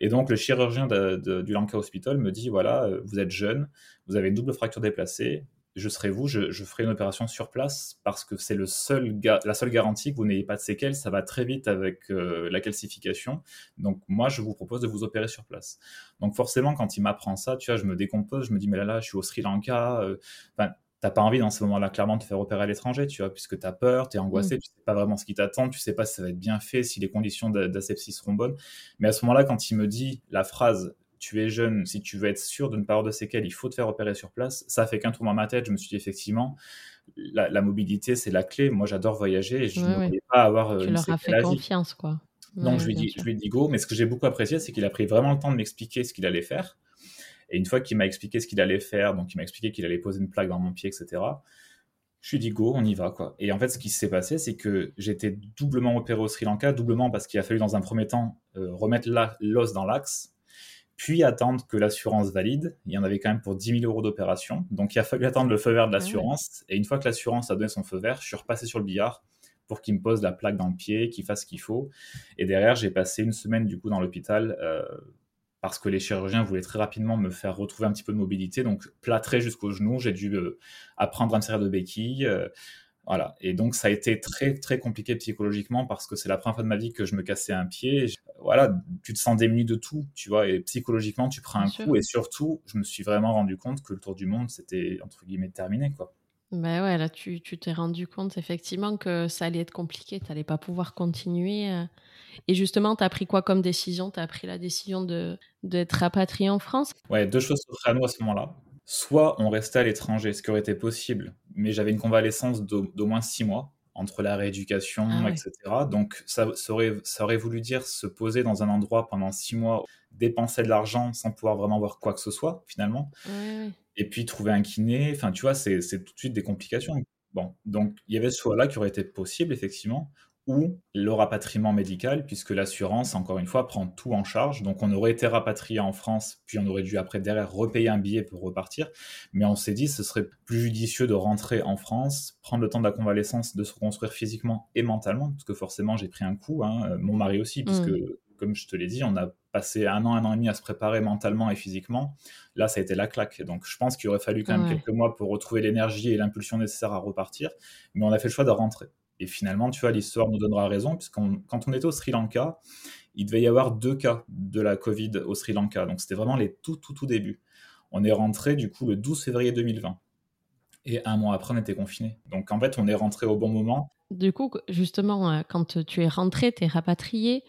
Et donc, le chirurgien de- de- du Lanka Hospital me dit voilà, euh, vous êtes jeune, vous avez une double fracture déplacée, je serai vous, je, je ferai une opération sur place parce que c'est seul la seule garantie que vous n'ayez pas de séquelles. Ça va très vite avec euh, la calcification. Donc, moi, je vous propose de vous opérer sur place. Donc, forcément, quand il m'apprend ça, tu vois, je me décompose, je me dis mais là, là, je suis au Sri Lanka. euh, t'as pas envie dans ce moment-là clairement de te faire opérer à l'étranger, tu vois, puisque tu as peur, tu es angoissé, tu sais pas vraiment ce qui t'attend, tu sais pas si ça va être bien fait, si les conditions d'a- d'asepsie seront bonnes. Mais à ce moment-là, quand il me dit la phrase tu es jeune, si tu veux être sûr de ne pas avoir de séquelles, il faut te faire opérer sur place, ça fait qu'un tour dans ma tête, je me suis dit effectivement, la, la mobilité c'est la clé. Moi j'adore voyager et je ne voulais pas avoir euh, Tu une leur as fait confiance, quoi. Donc Ouais, je lui, dis, sûr. je lui dis go, mais ce que j'ai beaucoup apprécié, c'est qu'il a pris vraiment le temps de m'expliquer ce qu'il allait faire. Et une fois qu'il m'a expliqué ce qu'il allait faire, donc il m'a expliqué qu'il allait poser une plaque dans mon pied, etc., je lui ai dit go, on y va. quoi. Et en fait, ce qui s'est passé, c'est que j'étais doublement opéré au Sri Lanka, doublement parce qu'il a fallu dans un premier temps euh, remettre l'os dans l'axe, puis attendre que l'assurance valide. Il y en avait quand même pour 10 000 euros d'opération. Donc il a fallu attendre le feu vert de ouais. l'assurance. Et une fois que l'assurance a donné son feu vert, je suis repassé sur le billard pour qu'il me pose la plaque dans le pied, qu'il fasse ce qu'il faut. Et derrière, j'ai passé une semaine du coup dans l'hôpital euh, parce que les chirurgiens voulaient très rapidement me faire retrouver un petit peu de mobilité. Donc plâtré jusqu'au genou, j'ai dû euh, apprendre à me servir de béquille, euh, Voilà. Et donc, ça a été très, très compliqué psychologiquement parce que c'est la première fois de ma vie que je me cassais un pied. Voilà, tu te sens démuni de tout, tu vois, et psychologiquement, tu prends un coup. Et surtout, je me suis vraiment rendu compte que le tour du monde, c'était, entre guillemets, terminé, quoi. Ben ouais, là, tu t'es rendu compte effectivement que ça allait être compliqué, tu n'allais pas pouvoir continuer. Euh. Et justement, tu as pris quoi comme décision? Tu as pris la décision d'être de, rapatrié en France? Ouais, deux choses s'offraient à nous à ce moment-là. Soit on restait à l'étranger, ce qui aurait été possible, mais j'avais une convalescence d'au moins six mois entre la rééducation, ah etc. Donc ça, aurait, ça aurait voulu dire se poser dans un endroit pendant six mois, dépenser de l'argent sans pouvoir vraiment voir quoi que ce soit, finalement. Et puis trouver un kiné, enfin tu vois, c'est tout de suite des complications. Bon, donc il y avait ce choix-là qui aurait été possible, effectivement, ou le rapatriement médical, puisque l'assurance, encore une fois, prend tout en charge. Donc on aurait été rapatrié en France, puis on aurait dû après derrière repayer un billet pour repartir. Mais on s'est dit ce serait plus judicieux de rentrer en France, prendre le temps de la convalescence, de se reconstruire physiquement et mentalement, parce que forcément j'ai pris un coup, hein, mon mari aussi, puisque mmh. comme je te l'ai dit, on a passé un an, un an et demi à se préparer mentalement et physiquement. Là, ça a été la claque. Donc je pense qu'il aurait fallu quand même quelques mois pour retrouver l'énergie et l'impulsion nécessaire à repartir. Mais on a fait le choix de rentrer. Et finalement, tu vois, l'histoire nous donnera raison, puisque quand on était au Sri Lanka, il devait y avoir deux cas de la Covid au Sri Lanka. Donc c'était vraiment les tout, tout, tout débuts. On est rentré du coup le 12 février 2020. Et un mois après, on était confiné. Donc en fait, on est rentré au bon moment. Du coup, justement, euh, quand tu es rentré, tu es rapatrié.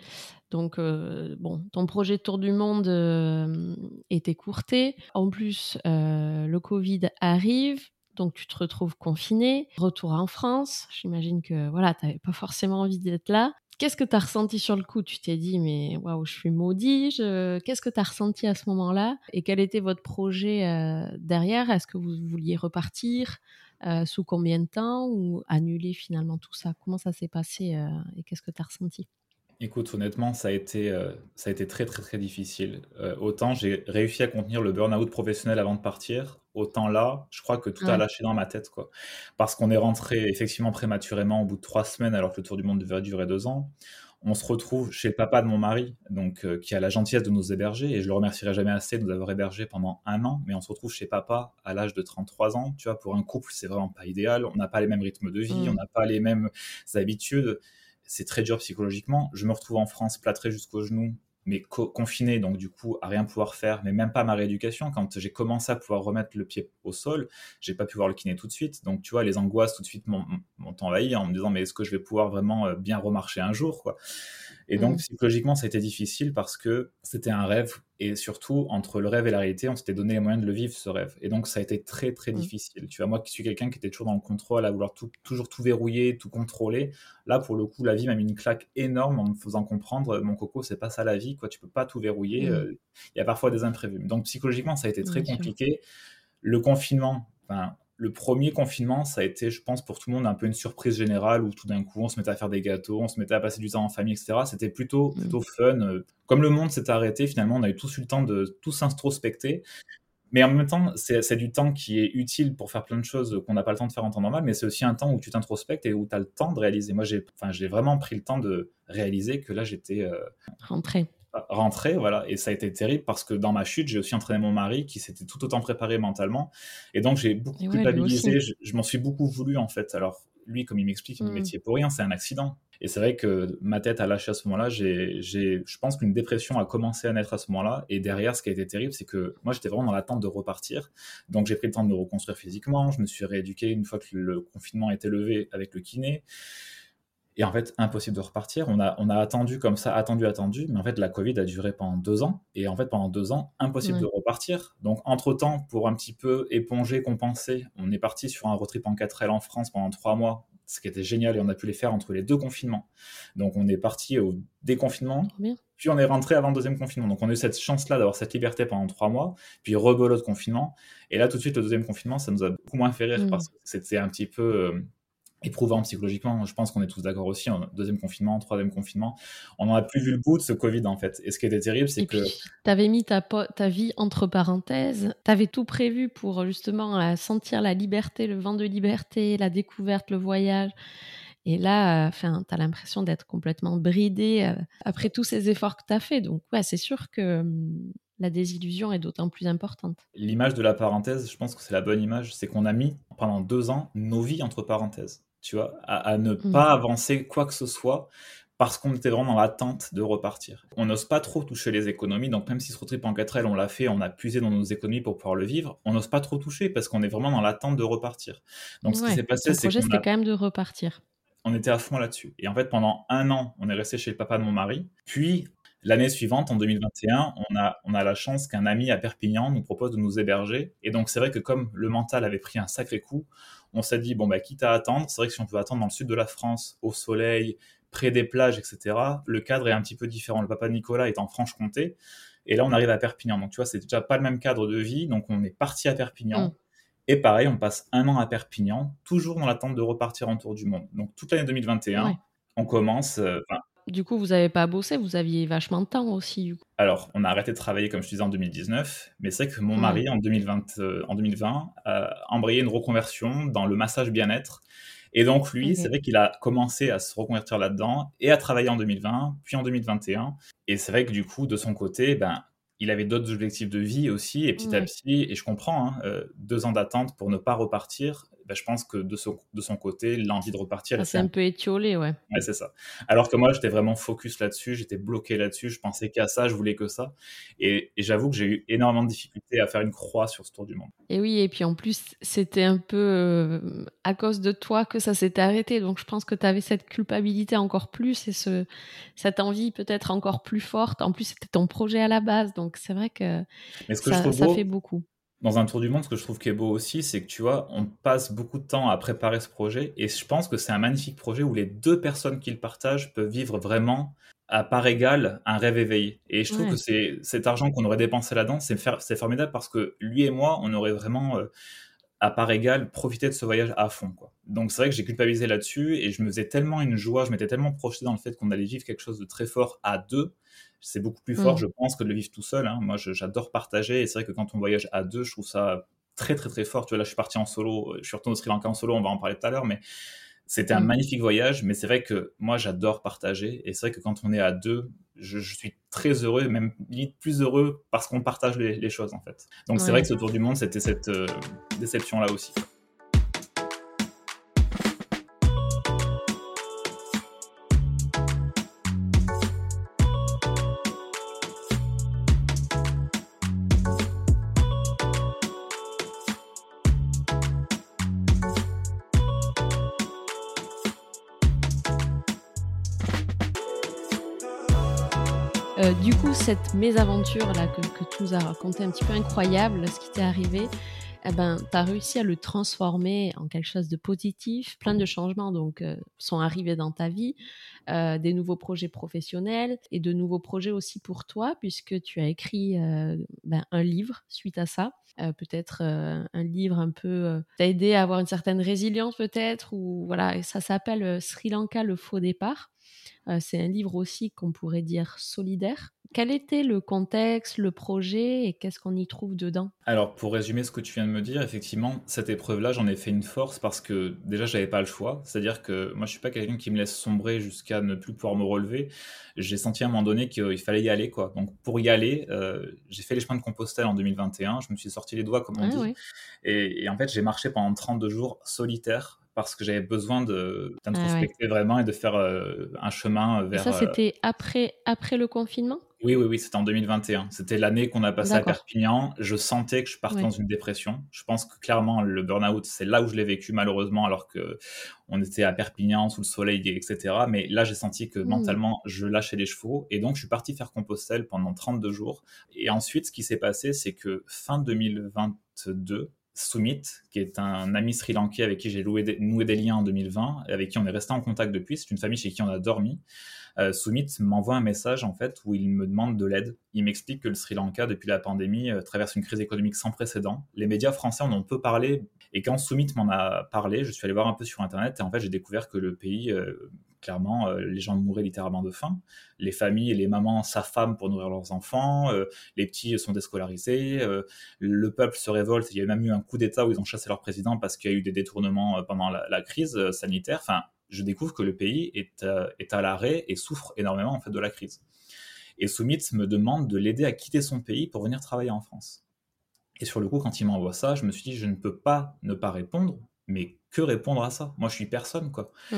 Donc, euh, bon, ton projet Tour du Monde euh, était courté. En plus, le Covid arrive donc tu te retrouves confiné, retour en France, j'imagine que voilà, tu n'avais pas forcément envie d'être là. Qu'est-ce que tu as ressenti sur le coup? Tu t'es dit, mais waouh, je suis maudit. Qu'est-ce que tu as ressenti à ce moment-là? Et quel était votre projet euh, derrière? Est-ce que vous vouliez repartir euh, Sous combien de temps Ou annuler finalement tout ça? Comment ça s'est passé euh, Et qu'est-ce que tu as ressenti? Écoute, honnêtement, ça a été, ça a été très, très, très difficile. autant j'ai réussi à contenir le burn-out professionnel avant de partir, autant là, je crois que tout a lâché dans ma tête, quoi. Parce qu'on est rentré effectivement prématurément au bout de trois semaines, alors que le tour du monde devait durer deux ans. On se retrouve chez le papa de mon mari, donc euh, qui a la gentillesse de nous héberger, et je le remercierai jamais assez de nous avoir hébergés pendant un an. Mais on se retrouve chez papa à l'âge de 33 ans. Tu vois, pour un couple, c'est vraiment pas idéal. On n'a pas les mêmes rythmes de vie, mmh. on n'a pas les mêmes habitudes. C'est très dur psychologiquement. Je me retrouve en France plâtré jusqu'aux genoux mais confiné, donc du coup, à rien pouvoir faire, mais même pas ma rééducation. Quand j'ai commencé à pouvoir remettre le pied au sol, j'ai pas pu voir le kiné tout de suite. Donc, tu vois, les angoisses tout de suite m'ont envahi en me disant, mais est-ce que je vais pouvoir vraiment euh, bien remarcher un jour, quoi? Et donc, mmh. psychologiquement, ça a été difficile parce que c'était un rêve. Et surtout, entre le rêve et la réalité, on s'était donné les moyens de le vivre, ce rêve. Et donc, ça a été très, très mmh. difficile. Tu vois, moi qui suis quelqu'un qui était toujours dans le contrôle, à vouloir toujours tout verrouiller, tout contrôler. Là, pour le coup, la vie m'a mis une claque énorme en me faisant comprendre, mon coco, c'est pas ça la vie, quoi. Tu peux pas tout verrouiller. Mmh. Euh, il y a parfois des imprévus. Donc, psychologiquement, ça a été très compliqué. Le confinement, le premier confinement, ça a été, je pense, pour tout le monde un peu une surprise générale où tout d'un coup on se mettait à faire des gâteaux, on se mettait à passer du temps en famille, etc. C'était plutôt, plutôt fun. Comme le monde s'était arrêté, finalement, on a eu tous eu le temps de tous introspecter. Mais en même temps, c'est du temps qui est utile pour faire plein de choses qu'on n'a pas le temps de faire en temps normal, mais c'est aussi un temps où tu t'introspectes et où tu as le temps de réaliser. Moi, j'ai enfin, vraiment pris le temps de réaliser que là, j'étais... Euh, Rentré rentrer, voilà. Et ça a été terrible parce que dans ma chute, j'ai aussi entraîné mon mari qui s'était tout autant préparé mentalement. Et donc, j'ai beaucoup culpabilisé. je, m'en suis beaucoup voulu, en fait. Alors, lui, comme il m'explique, il me métier pour rien, c'est un accident. Et c'est vrai que ma tête a lâché à ce moment-là. J'ai, je pense qu'une dépression a commencé à naître à ce moment-là. Et derrière, ce qui a été terrible, c'est que moi, j'étais vraiment dans l'attente de repartir. Donc, j'ai pris le temps de me reconstruire physiquement. Je me suis rééduqué une fois que le confinement était levé avec le kiné. Et en fait, impossible de repartir. On a, on a attendu comme ça, attendu, attendu. Mais en fait, la Covid a duré pendant deux ans. Et en fait, pendant deux ans, impossible de repartir. Donc, entre-temps, pour un petit peu éponger, compenser, on est parti sur un road trip en 4L en France pendant trois mois, ce qui était génial. Et on a pu les faire entre les deux confinements. Donc, on est parti au déconfinement. Puis, on est rentré avant le deuxième confinement. Donc, on a eu cette chance-là d'avoir cette liberté pendant trois mois. Puis, rebelote confinement. Et là, tout de suite, le deuxième confinement, ça nous a beaucoup moins fait rire mm. parce que c'était un petit peu... Euh, éprouvant psychologiquement. Je pense qu'on est tous d'accord aussi. Deuxième confinement, troisième confinement, on n'en a plus vu le bout de ce Covid en fait. Et ce qui était terrible, c'est que. Tu avais mis ta, ta vie entre parenthèses. Tu avais tout prévu pour justement euh, sentir la liberté, le vent de liberté, la découverte, le voyage. Et là, enfin, tu as l'impression d'être complètement bridé euh, après tous ces efforts que tu as fait. Donc, ouais, c'est sûr que hum, la désillusion est d'autant plus importante. L'image de la parenthèse, je pense que c'est la bonne image, c'est qu'on a mis pendant deux ans nos vies entre parenthèses tu vois, à, ne Mmh. pas avancer quoi que ce soit parce qu'on était vraiment dans l'attente de repartir. On n'ose pas trop toucher les économies, donc même si ce road trip en 4L, on l'a fait, on a puisé dans nos économies pour pouvoir le vivre, on n'ose pas trop toucher parce qu'on est vraiment dans l'attente de repartir. Donc ce qui s'est passé, c'est projet, qu'on c'était a- quand même de repartir. on était à fond là-dessus. Et en fait, pendant un an, on est resté chez le papa de mon mari. Puis, l'année suivante, en 2021, on a, on a la chance qu'un ami à Perpignan nous propose de nous héberger. Et donc, c'est vrai que comme le mental avait pris un sacré coup, on s'est dit, bon, bah, quitte à attendre, c'est vrai que si on peut attendre dans le sud de la France, au soleil, près des plages, etc., le cadre est un petit peu différent. Le papa Nicolas est en Franche-Comté. Et là, on arrive à Perpignan. Donc, tu vois, c'est déjà pas le même cadre de vie. Donc, on est parti à Perpignan. Mm. Et pareil, on passe un an à Perpignan, toujours dans l'attente de repartir en tour du monde. Donc toute l'année 2021, Ouais. on commence. euh, Du coup, vous n'avez pas bossé, vous aviez vachement de temps aussi. Du coup. alors, on a arrêté de travailler, comme je disais, en 2019, mais c'est vrai que mon Ouais. mari, en 2020, euh, en 2020 a embrayé une reconversion dans le massage bien-être. Et donc, lui, c'est vrai qu'il a commencé à se reconvertir là-dedans et à travailler en 2020, puis en 2021. Et c'est vrai que du coup, de son côté, ben, il avait d'autres objectifs de vie aussi, et petit à petit, et je comprends, hein, euh, deux ans d'attente pour ne pas repartir, ben, je pense que de son, de son côté, l'envie de repartir, s'est s'est un peu étiolé, ouais. Ouais, c'est ça. Alors que moi, j'étais vraiment focus là-dessus, j'étais bloqué là-dessus, je pensais qu'à ça, je voulais que ça. Et, et j'avoue que j'ai eu énormément de difficultés à faire une croix sur ce tour du monde. Et oui, et puis en plus, c'était un peu euh, à cause de toi que ça s'était arrêté. Donc je pense que tu avais cette culpabilité encore plus et ce, cette envie peut-être encore plus forte. En plus, c'était ton projet à la base. Donc c'est vrai que Mais ce que je ça, fait beaucoup. Dans un tour du monde, ce que je trouve qui est beau aussi, c'est que tu vois, on passe beaucoup de temps à préparer ce projet. Et je pense que c'est un magnifique projet où les deux personnes qui le partagent peuvent vivre vraiment à part égale un rêve éveillé. Et je trouve Ouais. que c'est cet argent qu'on aurait dépensé là-dedans, c'est formidable parce que lui et moi, on aurait vraiment euh, à part égale, profiter de ce voyage à fond. Quoi. Donc c'est vrai que j'ai culpabilisé là-dessus et je me faisais tellement une joie, je m'étais tellement projeté dans le fait qu'on allait vivre quelque chose de très fort à deux. C'est beaucoup plus fort, Mm. je pense, que de le vivre tout seul. hein. Moi, j'adore partager et c'est vrai que quand on voyage à deux, je trouve ça très très très fort. Tu vois, là, je suis parti en solo, je suis retourné au Sri Lanka en solo, on va en parler tout à l'heure, mais c'était un Mm. magnifique voyage. Mais c'est vrai que moi, j'adore partager et c'est vrai que quand on est à deux, je, je suis très heureux, même limite plus heureux parce qu'on partage les, les choses en fait. Donc c'est vrai que ce tour du monde, c'était cette euh, déception-là aussi. Cette mésaventure là que, tu nous as raconté un petit peu incroyable, ce qui t'est arrivé, eh ben, tu as réussi à le transformer en quelque chose de positif. Plein de changements donc euh, sont arrivés dans ta vie, euh, des nouveaux projets professionnels et de nouveaux projets aussi pour toi, puisque tu as écrit euh, ben, un livre suite à ça. Peut-être un livre un peu t'a aidé à avoir une certaine résilience peut-être ou voilà ça s'appelle Sri Lanka le faux départ c'est un livre aussi qu'on pourrait dire solidaire. Quel était le contexte, le projet et qu'est-ce qu'on y trouve dedans? Alors, pour résumer ce que tu viens de me dire, effectivement, cette épreuve-là, j'en ai fait une force parce que déjà, j'avais pas le choix. C'est-à-dire que moi, je suis pas quelqu'un qui me laisse sombrer jusqu'à ne plus pouvoir me relever. J'ai senti à un moment donné qu'il fallait y aller, quoi. Donc, pour y aller, euh, j'ai fait les chemins de Compostelle en 2021. Je me suis sorti les doigts, comme on Ah dit. Et, et en fait, j'ai marché pendant 32 jours solitaire parce que j'avais besoin de- Ah ouais. d'introspecter vraiment et de faire euh, un chemin Et vers. ça, euh, c'était après, après le confinement? Oui, oui, oui, c'était en 2021. C'était l'année qu'on a passé à. Perpignan. Je sentais que je partais Ouais. dans une dépression. Je pense que clairement, le burn-out, c'est là où je l'ai vécu, malheureusement, alors que on était à Perpignan, sous le soleil, etc. Mais là, j'ai senti que Mm. mentalement, je lâchais les chevaux. Et donc, je suis parti faire Compostelle pendant 32 jours. Et ensuite, ce qui s'est passé, c'est que fin 2022, Sumit, qui est un ami sri lankais avec qui j'ai noué des liens en 2020, et avec qui on est resté en contact depuis, c'est une famille chez qui on a dormi. Euh, Sumit m'envoie un message en fait où il me demande de l'aide. Il m'explique que le Sri Lanka, depuis la pandémie, euh, traverse une crise économique sans précédent. Les médias français en ont peu parlé, et quand Sumit m'en a parlé, je suis allé voir un peu sur internet, et en fait j'ai découvert que le pays, euh, clairement, euh, les gens mouraient littéralement de faim. Les familles et les mamans s'affament pour nourrir leurs enfants, euh, les petits sont déscolarisés, euh, le peuple se révolte. Il y a même eu un coup d'État où ils ont chassé leur président parce qu'il y a eu des détournements pendant la, crise sanitaire. Enfin, je découvre que le pays est, est à l'arrêt et souffre énormément en fait de la crise. Et Soumit me demande de l'aider à quitter son pays pour venir travailler en France. Et sur le coup, quand il m'envoie ça, je me suis dit, je ne peux pas ne pas répondre, mais que répondre à ça? Moi, je suis personne, quoi. Mmh.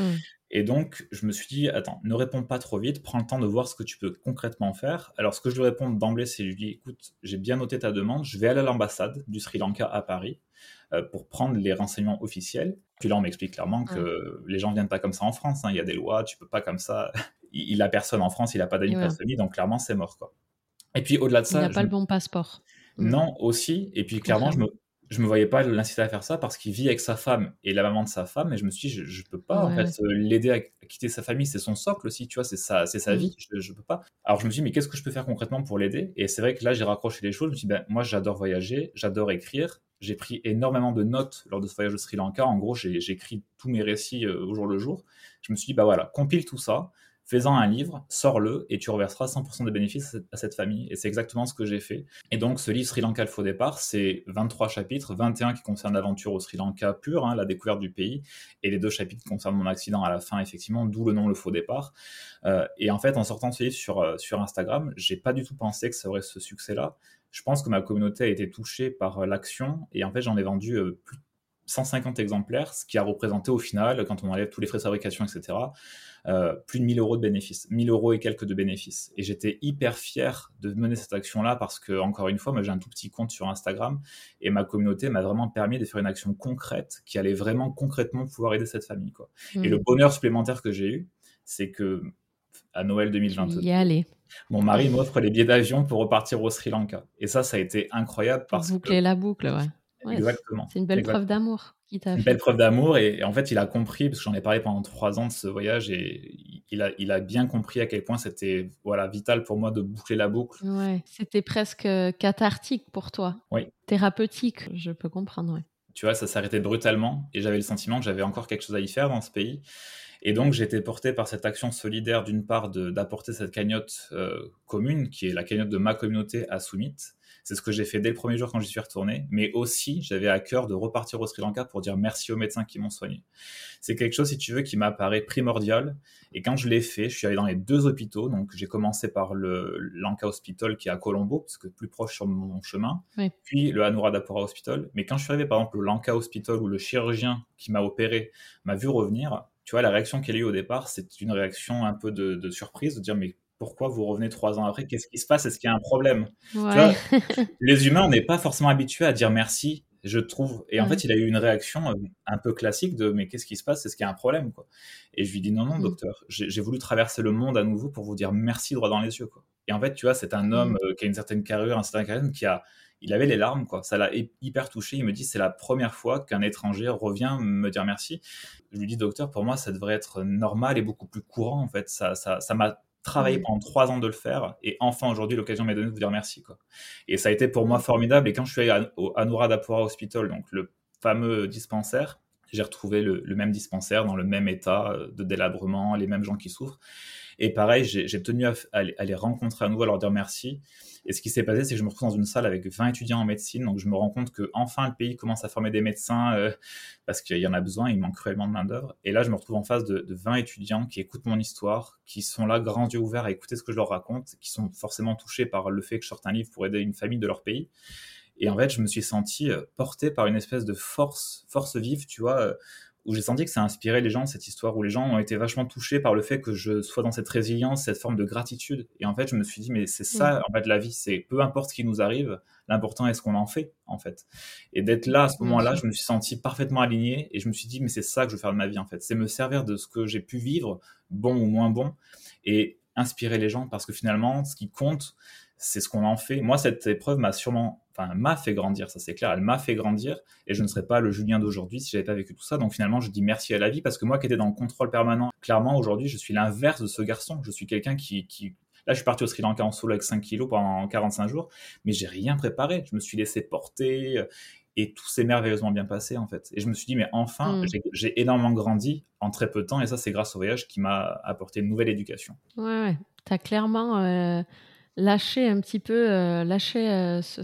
Et donc, je me suis dit, attends, ne réponds pas trop vite, prends le temps de voir ce que tu peux concrètement faire. Alors, ce que je lui réponds d'emblée, c'est, je lui dis, écoute, j'ai bien noté ta demande, je vais aller à l'ambassade du Sri Lanka à Paris euh, pour prendre les renseignements officiels. Puis là, on m'explique clairement que les gens viennent pas comme ça en France, hein. il y a des lois, tu peux pas comme ça. il, a personne en France, il a pas d'amis, ouais. donc clairement, c'est mort, quoi. Et puis, au-delà de ça. Il n'a pas le bon passeport. Non, aussi. Et puis, clairement, je me, je me voyais pas l'inciter à faire ça parce qu'il vit avec sa femme et la maman de sa femme et je me suis dit je, je peux pas en fait l'aider à, quitter sa famille. C'est son socle aussi tu vois c'est sa c'est sa vie. Je, je peux pas. Alors je me suis dit mais qu'est-ce que je peux faire concrètement pour l'aider? Et c'est vrai que là j'ai raccroché les choses. Je me suis dit ben moi j'adore voyager j'adore écrire. J'ai pris énormément de notes lors de ce voyage au Sri Lanka. En gros j'ai écrit tous mes récits euh, au jour le jour. Je me suis dit bah voilà compile tout ça fais-en un livre, sors-le et tu reverseras 100% des bénéfices à cette famille. Et c'est exactement ce que j'ai fait. Et donc, ce livre Sri Lanka le faux départ, c'est 23 chapitres, 21 qui concernent l'aventure au Sri Lanka pur, hein, la découverte du pays, et les deux chapitres qui concernent mon accident à la fin, effectivement, d'où le nom le faux départ. Euh, et en fait, en sortant ce livre sur, euh, sur Instagram, j'ai pas du tout pensé que ça aurait ce succès-là. Je pense que ma communauté a été touchée par euh, l'action, et en fait, j'en ai vendu plus de 150 exemplaires, ce qui a représenté au final, quand on enlève tous les frais de fabrication, etc., euh, plus de 1000 euros de bénéfices, 1000 euros et quelques de bénéfices. Et j'étais hyper fier de mener cette action-là parce que, encore une fois, moi j'ai un tout petit compte sur Instagram et ma communauté m'a vraiment permis de faire une action concrète qui allait vraiment concrètement pouvoir aider cette famille. Quoi. Et le mmh. bonheur supplémentaire que j'ai eu, c'est que à Noël 2022, y aller. mon mari m'offre les billets d'avion pour repartir au Sri Lanka. Et ça, ça a été incroyable parce boucler la boucle, ouais. Exactement. C'est une belle preuve d'amour qui t'a Une belle preuve d'amour et, en fait il a compris parce que j'en ai parlé pendant trois ans de ce voyage et il a, il a bien compris à quel point c'était voilà vital pour moi de boucler la boucle. Ouais, c'était presque euh, cathartique pour toi. Oui. Thérapeutique, je peux comprendre. Ouais. Tu vois, ça s'arrêtait brutalement et j'avais le sentiment que j'avais encore quelque chose à y faire dans ce pays. Et donc, été porté par cette action solidaire, d'une part, d'apporter cette cagnotte euh, commune, qui est la cagnotte de ma communauté à Soumit, c'est ce que j'ai fait dès le premier jour quand j'y suis retourné, mais aussi j'avais à cœur de repartir au Sri Lanka pour dire merci aux médecins qui m'ont soigné. C'est quelque chose, si tu veux, qui m'apparaît primordial. Et quand je l'ai fait, je suis allé dans les deux hôpitaux. Donc j'ai commencé par le Lanka Hospital qui est à Colombo, parce que plus proche sur mon chemin, puis le Anuradhapura Hospital. Mais quand je suis arrivé par exemple au Lanka Hospital où le chirurgien qui m'a opéré m'a vu revenir, tu vois, la réaction qu'elle a eu au départ, c'est une réaction un peu de, de surprise, de dire mais pourquoi vous revenez trois ans après? Qu'est-ce qui se passe? Est-ce qu'il y a un problème? Les humains, on n'est pas forcément habitués à dire merci, je trouve. Et en fait, il a eu une réaction euh, un peu classique de mais qu'est-ce qui se passe? Est-ce qu'il y a un problème quoi? Et je lui dis non, non, mm. docteur, j'ai voulu traverser le monde à nouveau pour vous dire merci droit dans les yeux. Quoi. Et en fait, tu vois, c'est un homme mm. euh, qui a une certaine carrure, un certain charisme, qui a il avait les larmes, quoi. Ça l'a hyper touché. Il me dit, c'est la première fois qu'un étranger revient me dire merci. Je lui dis, docteur, pour moi, ça devrait être normal et beaucoup plus courant, en fait. Ça, ça, ça m'a travaillé pendant trois ans de le faire et enfin aujourd'hui l'occasion m'est donnée de vous dire merci quoi. Et ça a été pour moi formidable et quand je suis allé au Anuradhapura Hospital, donc le fameux dispensaire, j'ai retrouvé le, même dispensaire dans le même état euh, de délabrement, les mêmes gens qui souffrent. Et pareil, j'ai tenu à, à, les rencontrer à nouveau, à leur dire merci. Et ce qui s'est passé, c'est que je me retrouve dans une salle avec 20 étudiants en médecine. Donc, je me rends compte que enfin le pays commence à former des médecins euh, parce qu'il y en a besoin, il manque cruellement de main-d'œuvre. Et là, je me retrouve en face de, 20 étudiants qui écoutent mon histoire, qui sont là, grands yeux ouverts à écouter ce que je leur raconte, qui sont forcément touchés par le fait que je sorte un livre pour aider une famille de leur pays. Et en fait, je me suis senti euh, porté par une espèce de force, force vive, tu vois, euh, où j'ai senti que ça inspirait les gens, cette histoire, où les gens ont été vachement touchés par le fait que je sois dans cette résilience, cette forme de gratitude. Et en fait, je me suis dit, mais c'est ça, en fait, la vie, c'est peu importe ce qui nous arrive, l'important est ce qu'on en fait, en fait. Et d'être là, à ce moment-là, je me suis senti parfaitement aligné et je me suis dit, mais c'est ça que je veux faire de ma vie, en fait. C'est me servir de ce que j'ai pu vivre, bon ou moins bon, et inspirer les gens parce que finalement, ce qui compte, c'est ce qu'on en fait. Moi, cette épreuve m'a sûrement, enfin, m'a fait grandir, ça c'est clair, elle m'a fait grandir, et je ne serais pas le Julien d'aujourd'hui si j'avais pas vécu tout ça. Donc finalement, je dis merci à la vie, parce que moi qui étais dans le contrôle permanent, clairement, aujourd'hui, je suis l'inverse de ce garçon. Je suis quelqu'un qui, qui, Là, je suis parti au Sri Lanka en solo avec 5 kilos pendant 45 jours, mais j'ai rien préparé. Je me suis laissé porter, et tout s'est merveilleusement bien passé, en fait. Et je me suis dit, mais enfin, mm. j'ai énormément grandi en très peu de temps, et ça, c'est grâce au voyage qui m'a apporté une nouvelle éducation. Ouais, ouais. tu as clairement... Euh lâcher un petit peu, euh, lâcher euh, ce,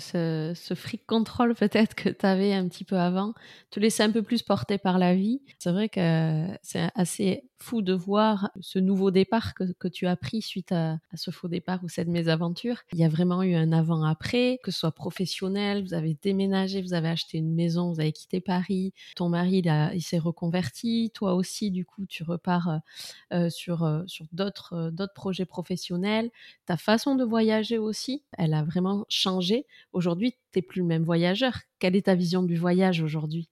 ce, fric control peut-être que tu avais un petit peu avant, te laisser un peu plus porter par la vie. C'est vrai que c'est assez fou de voir ce nouveau départ que, que tu as pris suite à, ce faux départ ou cette mésaventure. Il y a vraiment eu un avant-après, que ce soit professionnel, vous avez déménagé, vous avez acheté une maison, vous avez quitté Paris, ton mari il, s'est reconverti, toi aussi du coup tu repars euh, sur, sur d'autres, d'autres projets professionnels. Ta façon de voyager aussi, elle a vraiment changé. Aujourd'hui, tu n'es plus le même voyageur. Quelle est ta vision du voyage aujourd'hui?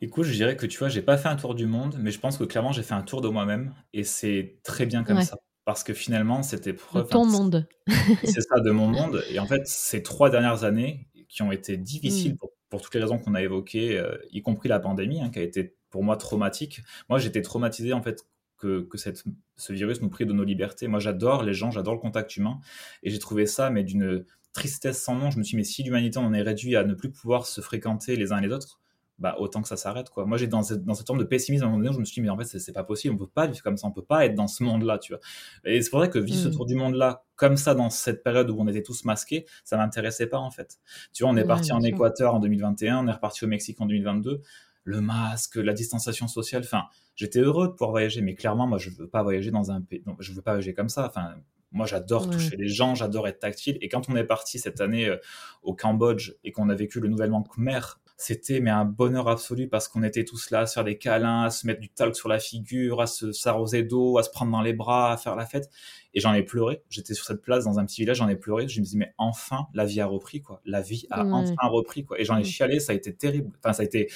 Écoute, je dirais que tu vois, j'ai pas fait un tour du monde, mais je pense que clairement j'ai fait un tour de moi-même et c'est très bien comme ça. Parce que finalement, c'était preuve. De ton monde. c'est ça, de mon monde. Et en fait, ces trois dernières années qui ont été difficiles mmh. pour, toutes les raisons qu'on a évoquées, euh, y compris la pandémie, hein, qui a été pour moi traumatique. Moi, j'étais traumatisé en fait que, que cette, ce virus nous prive de nos libertés. Moi, j'adore les gens, j'adore le contact humain. Et j'ai trouvé ça, mais d'une tristesse sans nom. Je me suis dit, mais si l'humanité en est réduit à ne plus pouvoir se fréquenter les uns les autres, bah, autant que ça s'arrête. quoi. Moi, j'ai dans cette, dans cette forme de pessimisme à un moment donné, je me suis dit, mais en fait, c'est pas possible, on peut pas vivre comme ça, on peut pas être dans ce monde-là, tu vois. Et c'est pour ça que vivre ce mm. tour du monde-là, comme ça, dans cette période où on était tous masqués, ça m'intéressait pas, en fait. Tu vois, on est parti en Équateur en 2021, on est reparti au Mexique en 2022. Le masque, la distanciation sociale, enfin, j'étais heureux de pouvoir voyager, mais clairement, moi, je veux pas voyager dans un pays, je veux pas voyager comme ça. Enfin, moi, j'adore toucher les gens, j'adore être tactile. Et quand on est parti cette année euh, au Cambodge et qu'on a vécu le nouvellement Khmer c'était mais un bonheur absolu parce qu'on était tous là à se faire des câlins, à se mettre du talc sur la figure, à se s'arroser d'eau, à se prendre dans les bras, à faire la fête. Et j'en ai pleuré. J'étais sur cette place dans un petit village, j'en ai pleuré. Je me dis mais enfin la vie a repris quoi. La vie a enfin repris quoi. Et j'en ai chialé, ça a été terrible. Enfin ça a été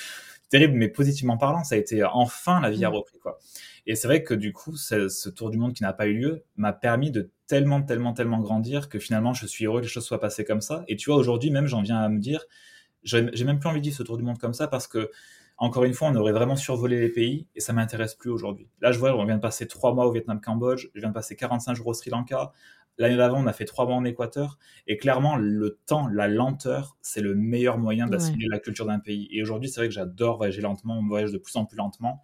terrible mais positivement parlant, ça a été enfin la vie a repris quoi. Et c'est vrai que du coup, ce tour du monde qui n'a pas eu lieu m'a permis de tellement, tellement, tellement grandir que finalement, je suis heureux que les choses soient passées comme ça. Et tu vois, aujourd'hui même, j'en viens à me dire, j'ai même plus envie de vivre ce tour du monde comme ça parce que, encore une fois, on aurait vraiment survolé les pays et ça m'intéresse plus aujourd'hui. Là, je vois, on vient de passer trois mois au Vietnam-Cambodge, je viens de passer 45 jours au Sri Lanka. L'année d'avant, on a fait trois mois en Équateur. Et clairement, le temps, la lenteur, c'est le meilleur moyen d'assimiler la culture d'un pays. Et aujourd'hui, c'est vrai que j'adore voyager lentement, on voyage de plus en plus lentement.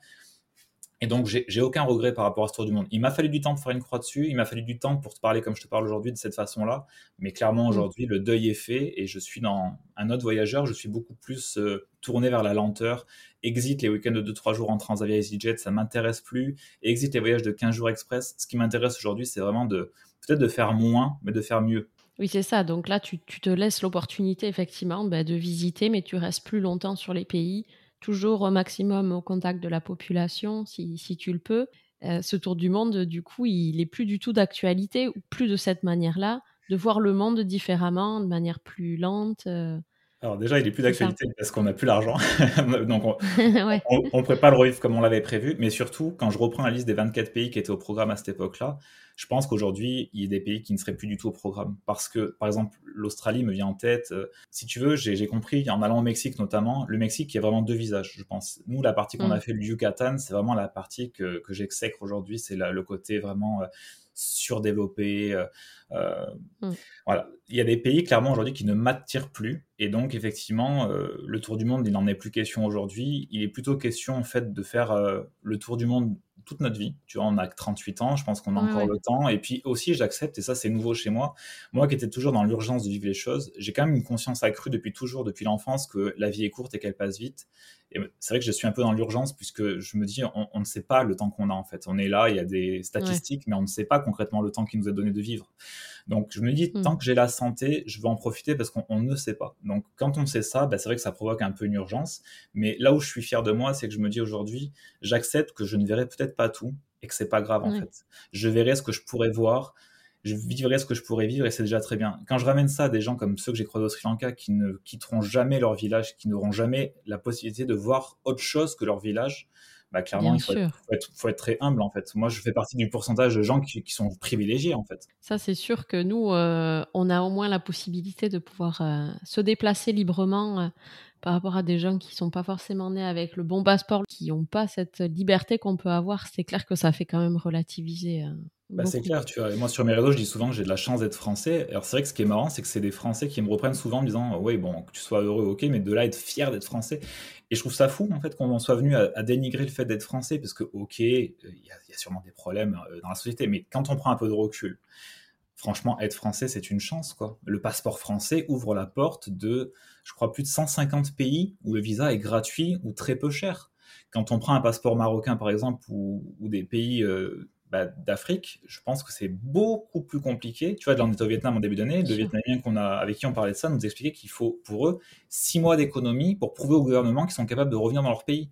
Et donc, j'ai aucun regret par rapport à ce tour du monde. Il m'a fallu du temps pour faire une croix dessus, il m'a fallu du temps pour te parler comme je te parle aujourd'hui de cette façon-là. Mais clairement, mm. aujourd'hui, le deuil est fait et je suis dans un autre voyageur. Je suis beaucoup plus euh, tourné vers la lenteur. Exit les week-ends de 2-3 jours en Transavia EasyJet, ça m'intéresse plus. Exit les voyages de 15 jours express. Ce qui m'intéresse aujourd'hui, c'est vraiment de peut-être de faire moins, mais de faire mieux. Oui, c'est ça. Donc là, tu, te laisses l'opportunité, effectivement, bah, de visiter, mais tu restes plus longtemps sur les pays toujours au maximum au contact de la population, si, tu le peux. Euh, ce tour du monde, du coup, il est plus du tout d'actualité, ou plus de cette manière-là, de voir le monde différemment, de manière plus lente. Euh. Alors déjà, il est plus d'actualité parce qu'on n'a plus l'argent, donc on ne pourrait pas le revivre comme on l'avait prévu, mais surtout, quand je reprends la liste des 24 pays qui étaient au programme à cette époque-là, je pense qu'aujourd'hui, il y a des pays qui ne seraient plus du tout au programme. Parce que, par exemple, l'Australie me vient en tête. Euh, si tu veux, j'ai compris, en allant au Mexique notamment, le Mexique, il y a vraiment deux visages, je pense. Nous, la partie qu'on mm. a fait, le Yucatan, c'est vraiment la partie que, que j'exècre aujourd'hui. C'est le côté vraiment euh, surdéveloppé. Euh, mm. Voilà. Il y a des pays, clairement, aujourd'hui, qui ne m'attirent plus. Et donc, effectivement, le tour du monde, il n'en est plus question aujourd'hui. Il est plutôt question, en fait, de faire le tour du monde toute notre vie. Tu vois, on a 38 ans, je pense qu'on a encore le temps. Et puis aussi, j'accepte, et ça c'est nouveau chez moi, moi qui étais toujours dans l'urgence de vivre les choses, j'ai quand même une conscience accrue depuis toujours, depuis l'enfance, que la vie est courte et qu'elle passe vite. Et c'est vrai que je suis un peu dans l'urgence puisque je me dis, on, ne sait pas le temps qu'on a en fait. On est là, il y a des statistiques, mais on ne sait pas concrètement le temps qui nous est donné de vivre. Donc je me dis, hmm. tant que j'ai la santé, je veux en profiter parce qu'on ne sait pas. Donc quand on sait ça, bah, c'est vrai que ça provoque un peu une urgence. Mais là où je suis fier de moi, c'est que je me dis aujourd'hui, j'accepte que je ne verrai peut-être pas tout et que c'est pas grave en fait. Je verrai ce que je pourrais voir je vivrai ce que je pourrais vivre et c'est déjà très bien. Quand je ramène ça à des gens comme ceux que j'ai croisés au Sri Lanka qui ne quitteront jamais leur village, qui n'auront jamais la possibilité de voir autre chose que leur village, bah clairement, il faut être, faut, être, très humble en fait. Moi, je fais partie du pourcentage de gens qui, sont privilégiés en fait. Ça, c'est sûr que nous, euh, on a au moins la possibilité de pouvoir euh, se déplacer librement. Euh, par rapport à des gens qui sont pas forcément nés avec le bon passeport, qui n'ont pas cette liberté qu'on peut avoir, c'est clair que ça fait quand même relativiser bah, c'est clair, tu vois. moi, sur mes réseaux, je dis souvent que j'ai de la chance d'être français. Alors, c'est vrai que ce qui est marrant, c'est que c'est des Français qui me reprennent souvent en me disant Oui, bon, que tu sois heureux, ok, mais de là, être fier d'être français. Et je trouve ça fou, en fait, qu'on en soit venu à, dénigrer le fait d'être français, parce que, ok, il y, a sûrement des problèmes euh, dans la société, mais quand on prend un peu de recul, franchement, être français, c'est une chance, quoi. Le passeport français ouvre la porte de, je crois, plus de 150 pays où le visa est gratuit ou très peu cher. Quand on prend un passeport marocain, par exemple, ou, des pays euh, bah, d'Afrique, je pense que c'est beaucoup plus compliqué. Tu vois, là, on était au Vietnam en début d'année. Le Vietnamien qu'on a, avec qui on parlait de ça nous expliquait qu'il faut, pour eux, six mois d'économie pour prouver au gouvernement qu'ils sont capables de revenir dans leur pays.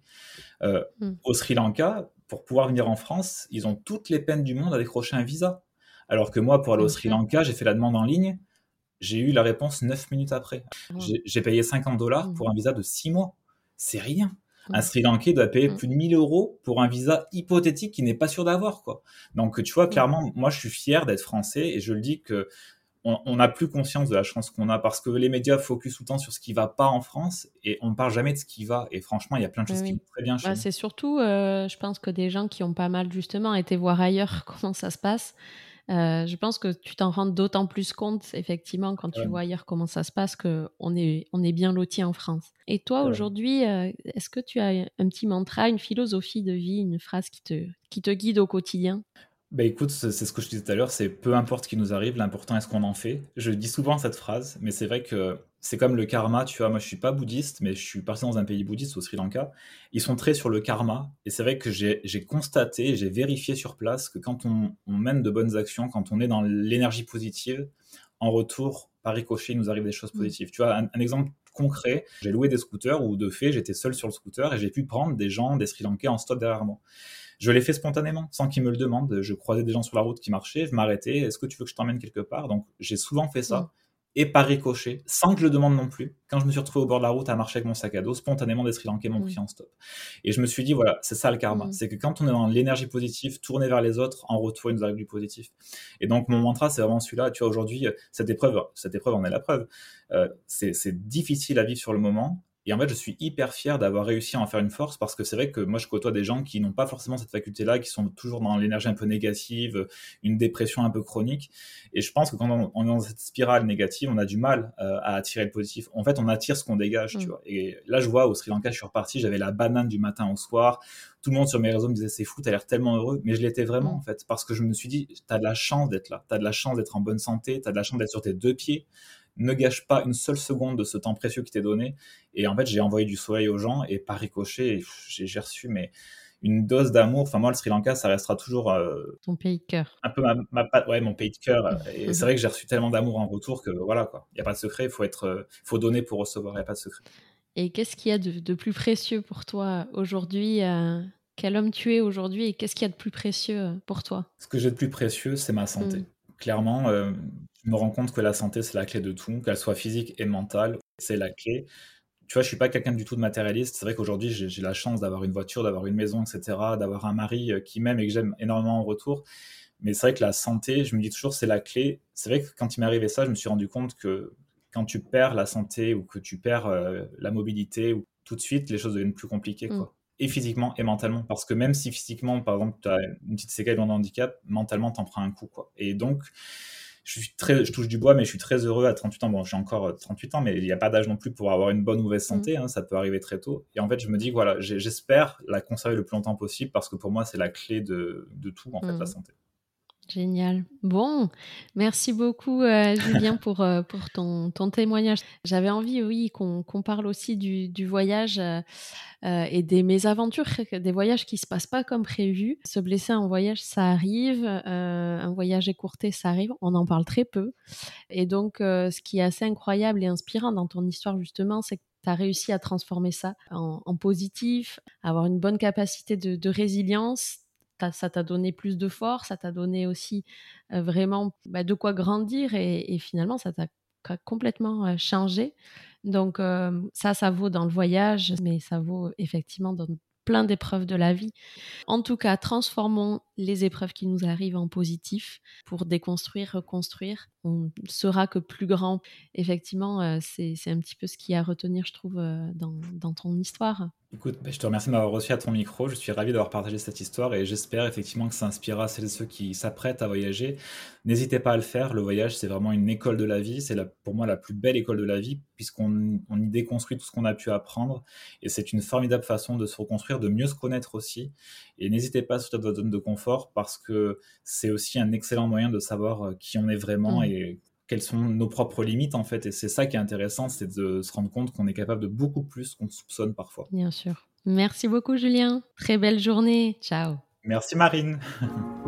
Euh, hmm. Au Sri Lanka, pour pouvoir venir en France, ils ont toutes les peines du monde à décrocher un visa. Alors que moi, pour aller au Sri Lanka, j'ai fait la demande en ligne. J'ai eu la réponse 9 minutes après. J'ai payé 50 dollars mmh. pour un visa de 6 mois. C'est rien. Un Sri Lankais doit payer mmh. plus de 1000 euros pour un visa hypothétique qu'il n'est pas sûr d'avoir. quoi. Donc, tu vois, mmh. clairement, moi, je suis fier d'être français et je le dis que on n'a plus conscience de la chance qu'on a parce que les médias focus tout le temps sur ce qui va pas en France et on ne parle jamais de ce qui va. Et franchement, il y a plein de choses qui vont très bien chez bah, C'est surtout, euh, je pense que des gens qui ont pas mal justement été voir ailleurs comment ça se passe, euh, je pense que tu t'en rends d'autant plus compte, effectivement, quand tu vois ailleurs comment ça se passe, qu'on est, on est bien loti en France. Et toi, aujourd'hui, euh, est-ce que tu as un petit mantra, une philosophie de vie, une phrase qui te, qui te guide au quotidien? Bah écoute, c'est ce que je disais tout à l'heure, c'est peu importe ce qui nous arrive, l'important est ce qu'on en fait. Je dis souvent cette phrase, mais c'est vrai que c'est comme le karma, tu vois, moi je suis pas bouddhiste, mais je suis parti dans un pays bouddhiste au Sri Lanka. Ils sont très sur le karma, et c'est vrai que j'ai constaté, j'ai vérifié sur place que quand on, mène de bonnes actions, quand on est dans l'énergie positive, en retour, par ricochet, il nous arrive des choses mmh. positives. Tu vois, un, un exemple concret, j'ai loué des scooters où de fait j'étais seul sur le scooter et j'ai pu prendre des gens, des Sri Lankais en stop derrière moi. Je l'ai fait spontanément, sans qu'ils me le demandent. Je croisais des gens sur la route qui marchaient, je m'arrêtais. Est-ce que tu veux que je t'emmène quelque part? Donc, j'ai souvent fait ça. Mm. Et par ricochet, sans que je le demande non plus, quand je me suis retrouvé au bord de la route à marcher avec mon sac à dos, spontanément des Sri Lankais m'ont mm. pris en stop. Et je me suis dit, voilà, c'est ça le karma. Mm. C'est que quand on est dans l'énergie positive, tourner vers les autres, en retour, il nous arrive du positif. Et donc, mon mantra, c'est vraiment celui-là. Tu vois, aujourd'hui, cette épreuve, cette épreuve en est la preuve. Euh, c'est difficile à vivre sur le moment, et en fait, je suis hyper fier d'avoir réussi à en faire une force parce que c'est vrai que moi, je côtoie des gens qui n'ont pas forcément cette faculté-là, qui sont toujours dans l'énergie un peu négative, une dépression un peu chronique. Et je pense que quand on, est dans cette spirale négative, on a du mal euh, à attirer le positif. En fait, on attire ce qu'on dégage, tu mm. vois. Et là, je vois au Sri Lanka, je suis reparti, j'avais la banane du matin au soir. Tout le monde sur mes réseaux me disait c'est fou, t'as l'air tellement heureux. Mais je l'étais vraiment, mm. en fait, parce que je me suis dit, t'as de la chance d'être là, t'as de la chance d'être en bonne santé, t'as de la chance d'être sur tes deux pieds ne gâche pas une seule seconde de ce temps précieux qui t'est donné. Et en fait, j'ai envoyé du soleil aux gens et par ricochet, j'ai reçu mais une dose d'amour. Enfin, moi, le Sri Lanka, ça restera toujours. Euh, Ton pays de cœur. Un peu ma, ouais, mon pays de cœur. et c'est vrai que j'ai reçu tellement d'amour en retour que voilà, quoi. Il n'y a pas de secret. Il faut, être, euh, faut donner pour recevoir. Il n'y a pas de secret. Et qu'est-ce qu'il y a de, plus précieux pour toi aujourd'hui euh, Quel homme tu es aujourd'hui et qu'est-ce qu'il y a de plus précieux pour toi? Ce que j'ai de plus précieux, c'est ma santé. Mm. Clairement, je me rends compte que la santé, c'est la clé de tout, qu'elle soit physique et mentale, c'est la clé. Tu vois, je suis pas quelqu'un du tout de matérialiste. C'est vrai qu'aujourd'hui, j'ai la chance d'avoir une voiture, d'avoir une maison, etc., d'avoir un mari euh, qui m'aime et que j'aime énormément en retour. Mais c'est vrai que la santé, je me dis toujours, c'est la clé. C'est vrai que quand il m'est arrivé ça, je me suis rendu compte que quand tu perds la santé ou que tu perds euh, la mobilité, ou, tout de suite, les choses deviennent plus compliquées. Quoi. Et physiquement et mentalement. Parce que même si physiquement, par exemple, tu as une petite séquelle de handicap, mentalement, tu en prends un coup. Quoi. Et donc, je suis très, je touche du bois, mais je suis très heureux à 38 ans. Bon, j'ai encore 38 ans, mais il n'y a pas d'âge non plus pour avoir une bonne ou mauvaise santé. Mm. Hein, ça peut arriver très tôt. Et en fait, je me dis, voilà, j'espère la conserver le plus longtemps possible parce que pour moi, c'est la clé de, de, tout, en fait, la mm. santé. Génial. Bon, merci beaucoup euh, Julien pour, euh, pour ton, ton témoignage. J'avais envie, oui, qu'on parle aussi du, du voyage euh, et des mésaventures, des voyages qui se passent pas comme prévu. Se blesser en voyage, ça arrive. un voyage écourté, ça arrive. On en parle très peu. Et donc, ce qui est assez incroyable et inspirant dans ton histoire, justement, c'est que tu as réussi à transformer ça en, en, positif, avoir une bonne capacité de, de résilience ça t'a donné plus de force, ça t'a donné aussi vraiment bah, de quoi grandir et, finalement ça t'a complètement changé. Donc ça, ça vaut dans le voyage, mais ça vaut effectivement dans plein d'épreuves de la vie. En tout cas, transformons les épreuves qui nous arrivent en positif pour déconstruire, reconstruire. On sera que plus grand. Effectivement, c'est un petit peu ce qui a à retenir, je trouve, dans ton histoire. Écoute, bah, je te remercie de m'avoir reçu à ton micro. Je suis ravi d'avoir partagé cette histoire et j'espère effectivement que ça inspirera celles et ceux qui s'apprêtent à voyager. N'hésitez pas à le faire. Le voyage, c'est vraiment une école de la vie. C'est pour moi la plus belle école de la vie puisqu'on y déconstruit tout ce qu'on a pu apprendre. Et c'est une formidable façon de se reconstruire, de mieux se connaître aussi. Et n'hésitez pas à sortir de votre zone de confort parce que c'est aussi un excellent moyen de savoir euh, qui on est vraiment mmh. et quelles sont nos propres limites en fait. Et c'est ça qui est intéressant, c'est de se rendre compte qu'on est capable de beaucoup plus qu'on soupçonne parfois. Bien sûr. Merci beaucoup Julien. Très belle journée. Ciao. Merci Marine.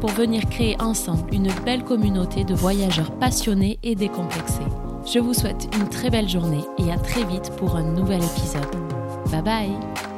pour venir créer ensemble une belle communauté de voyageurs passionnés et décomplexés. Je vous souhaite une très belle journée et à très vite pour un nouvel épisode. Bye bye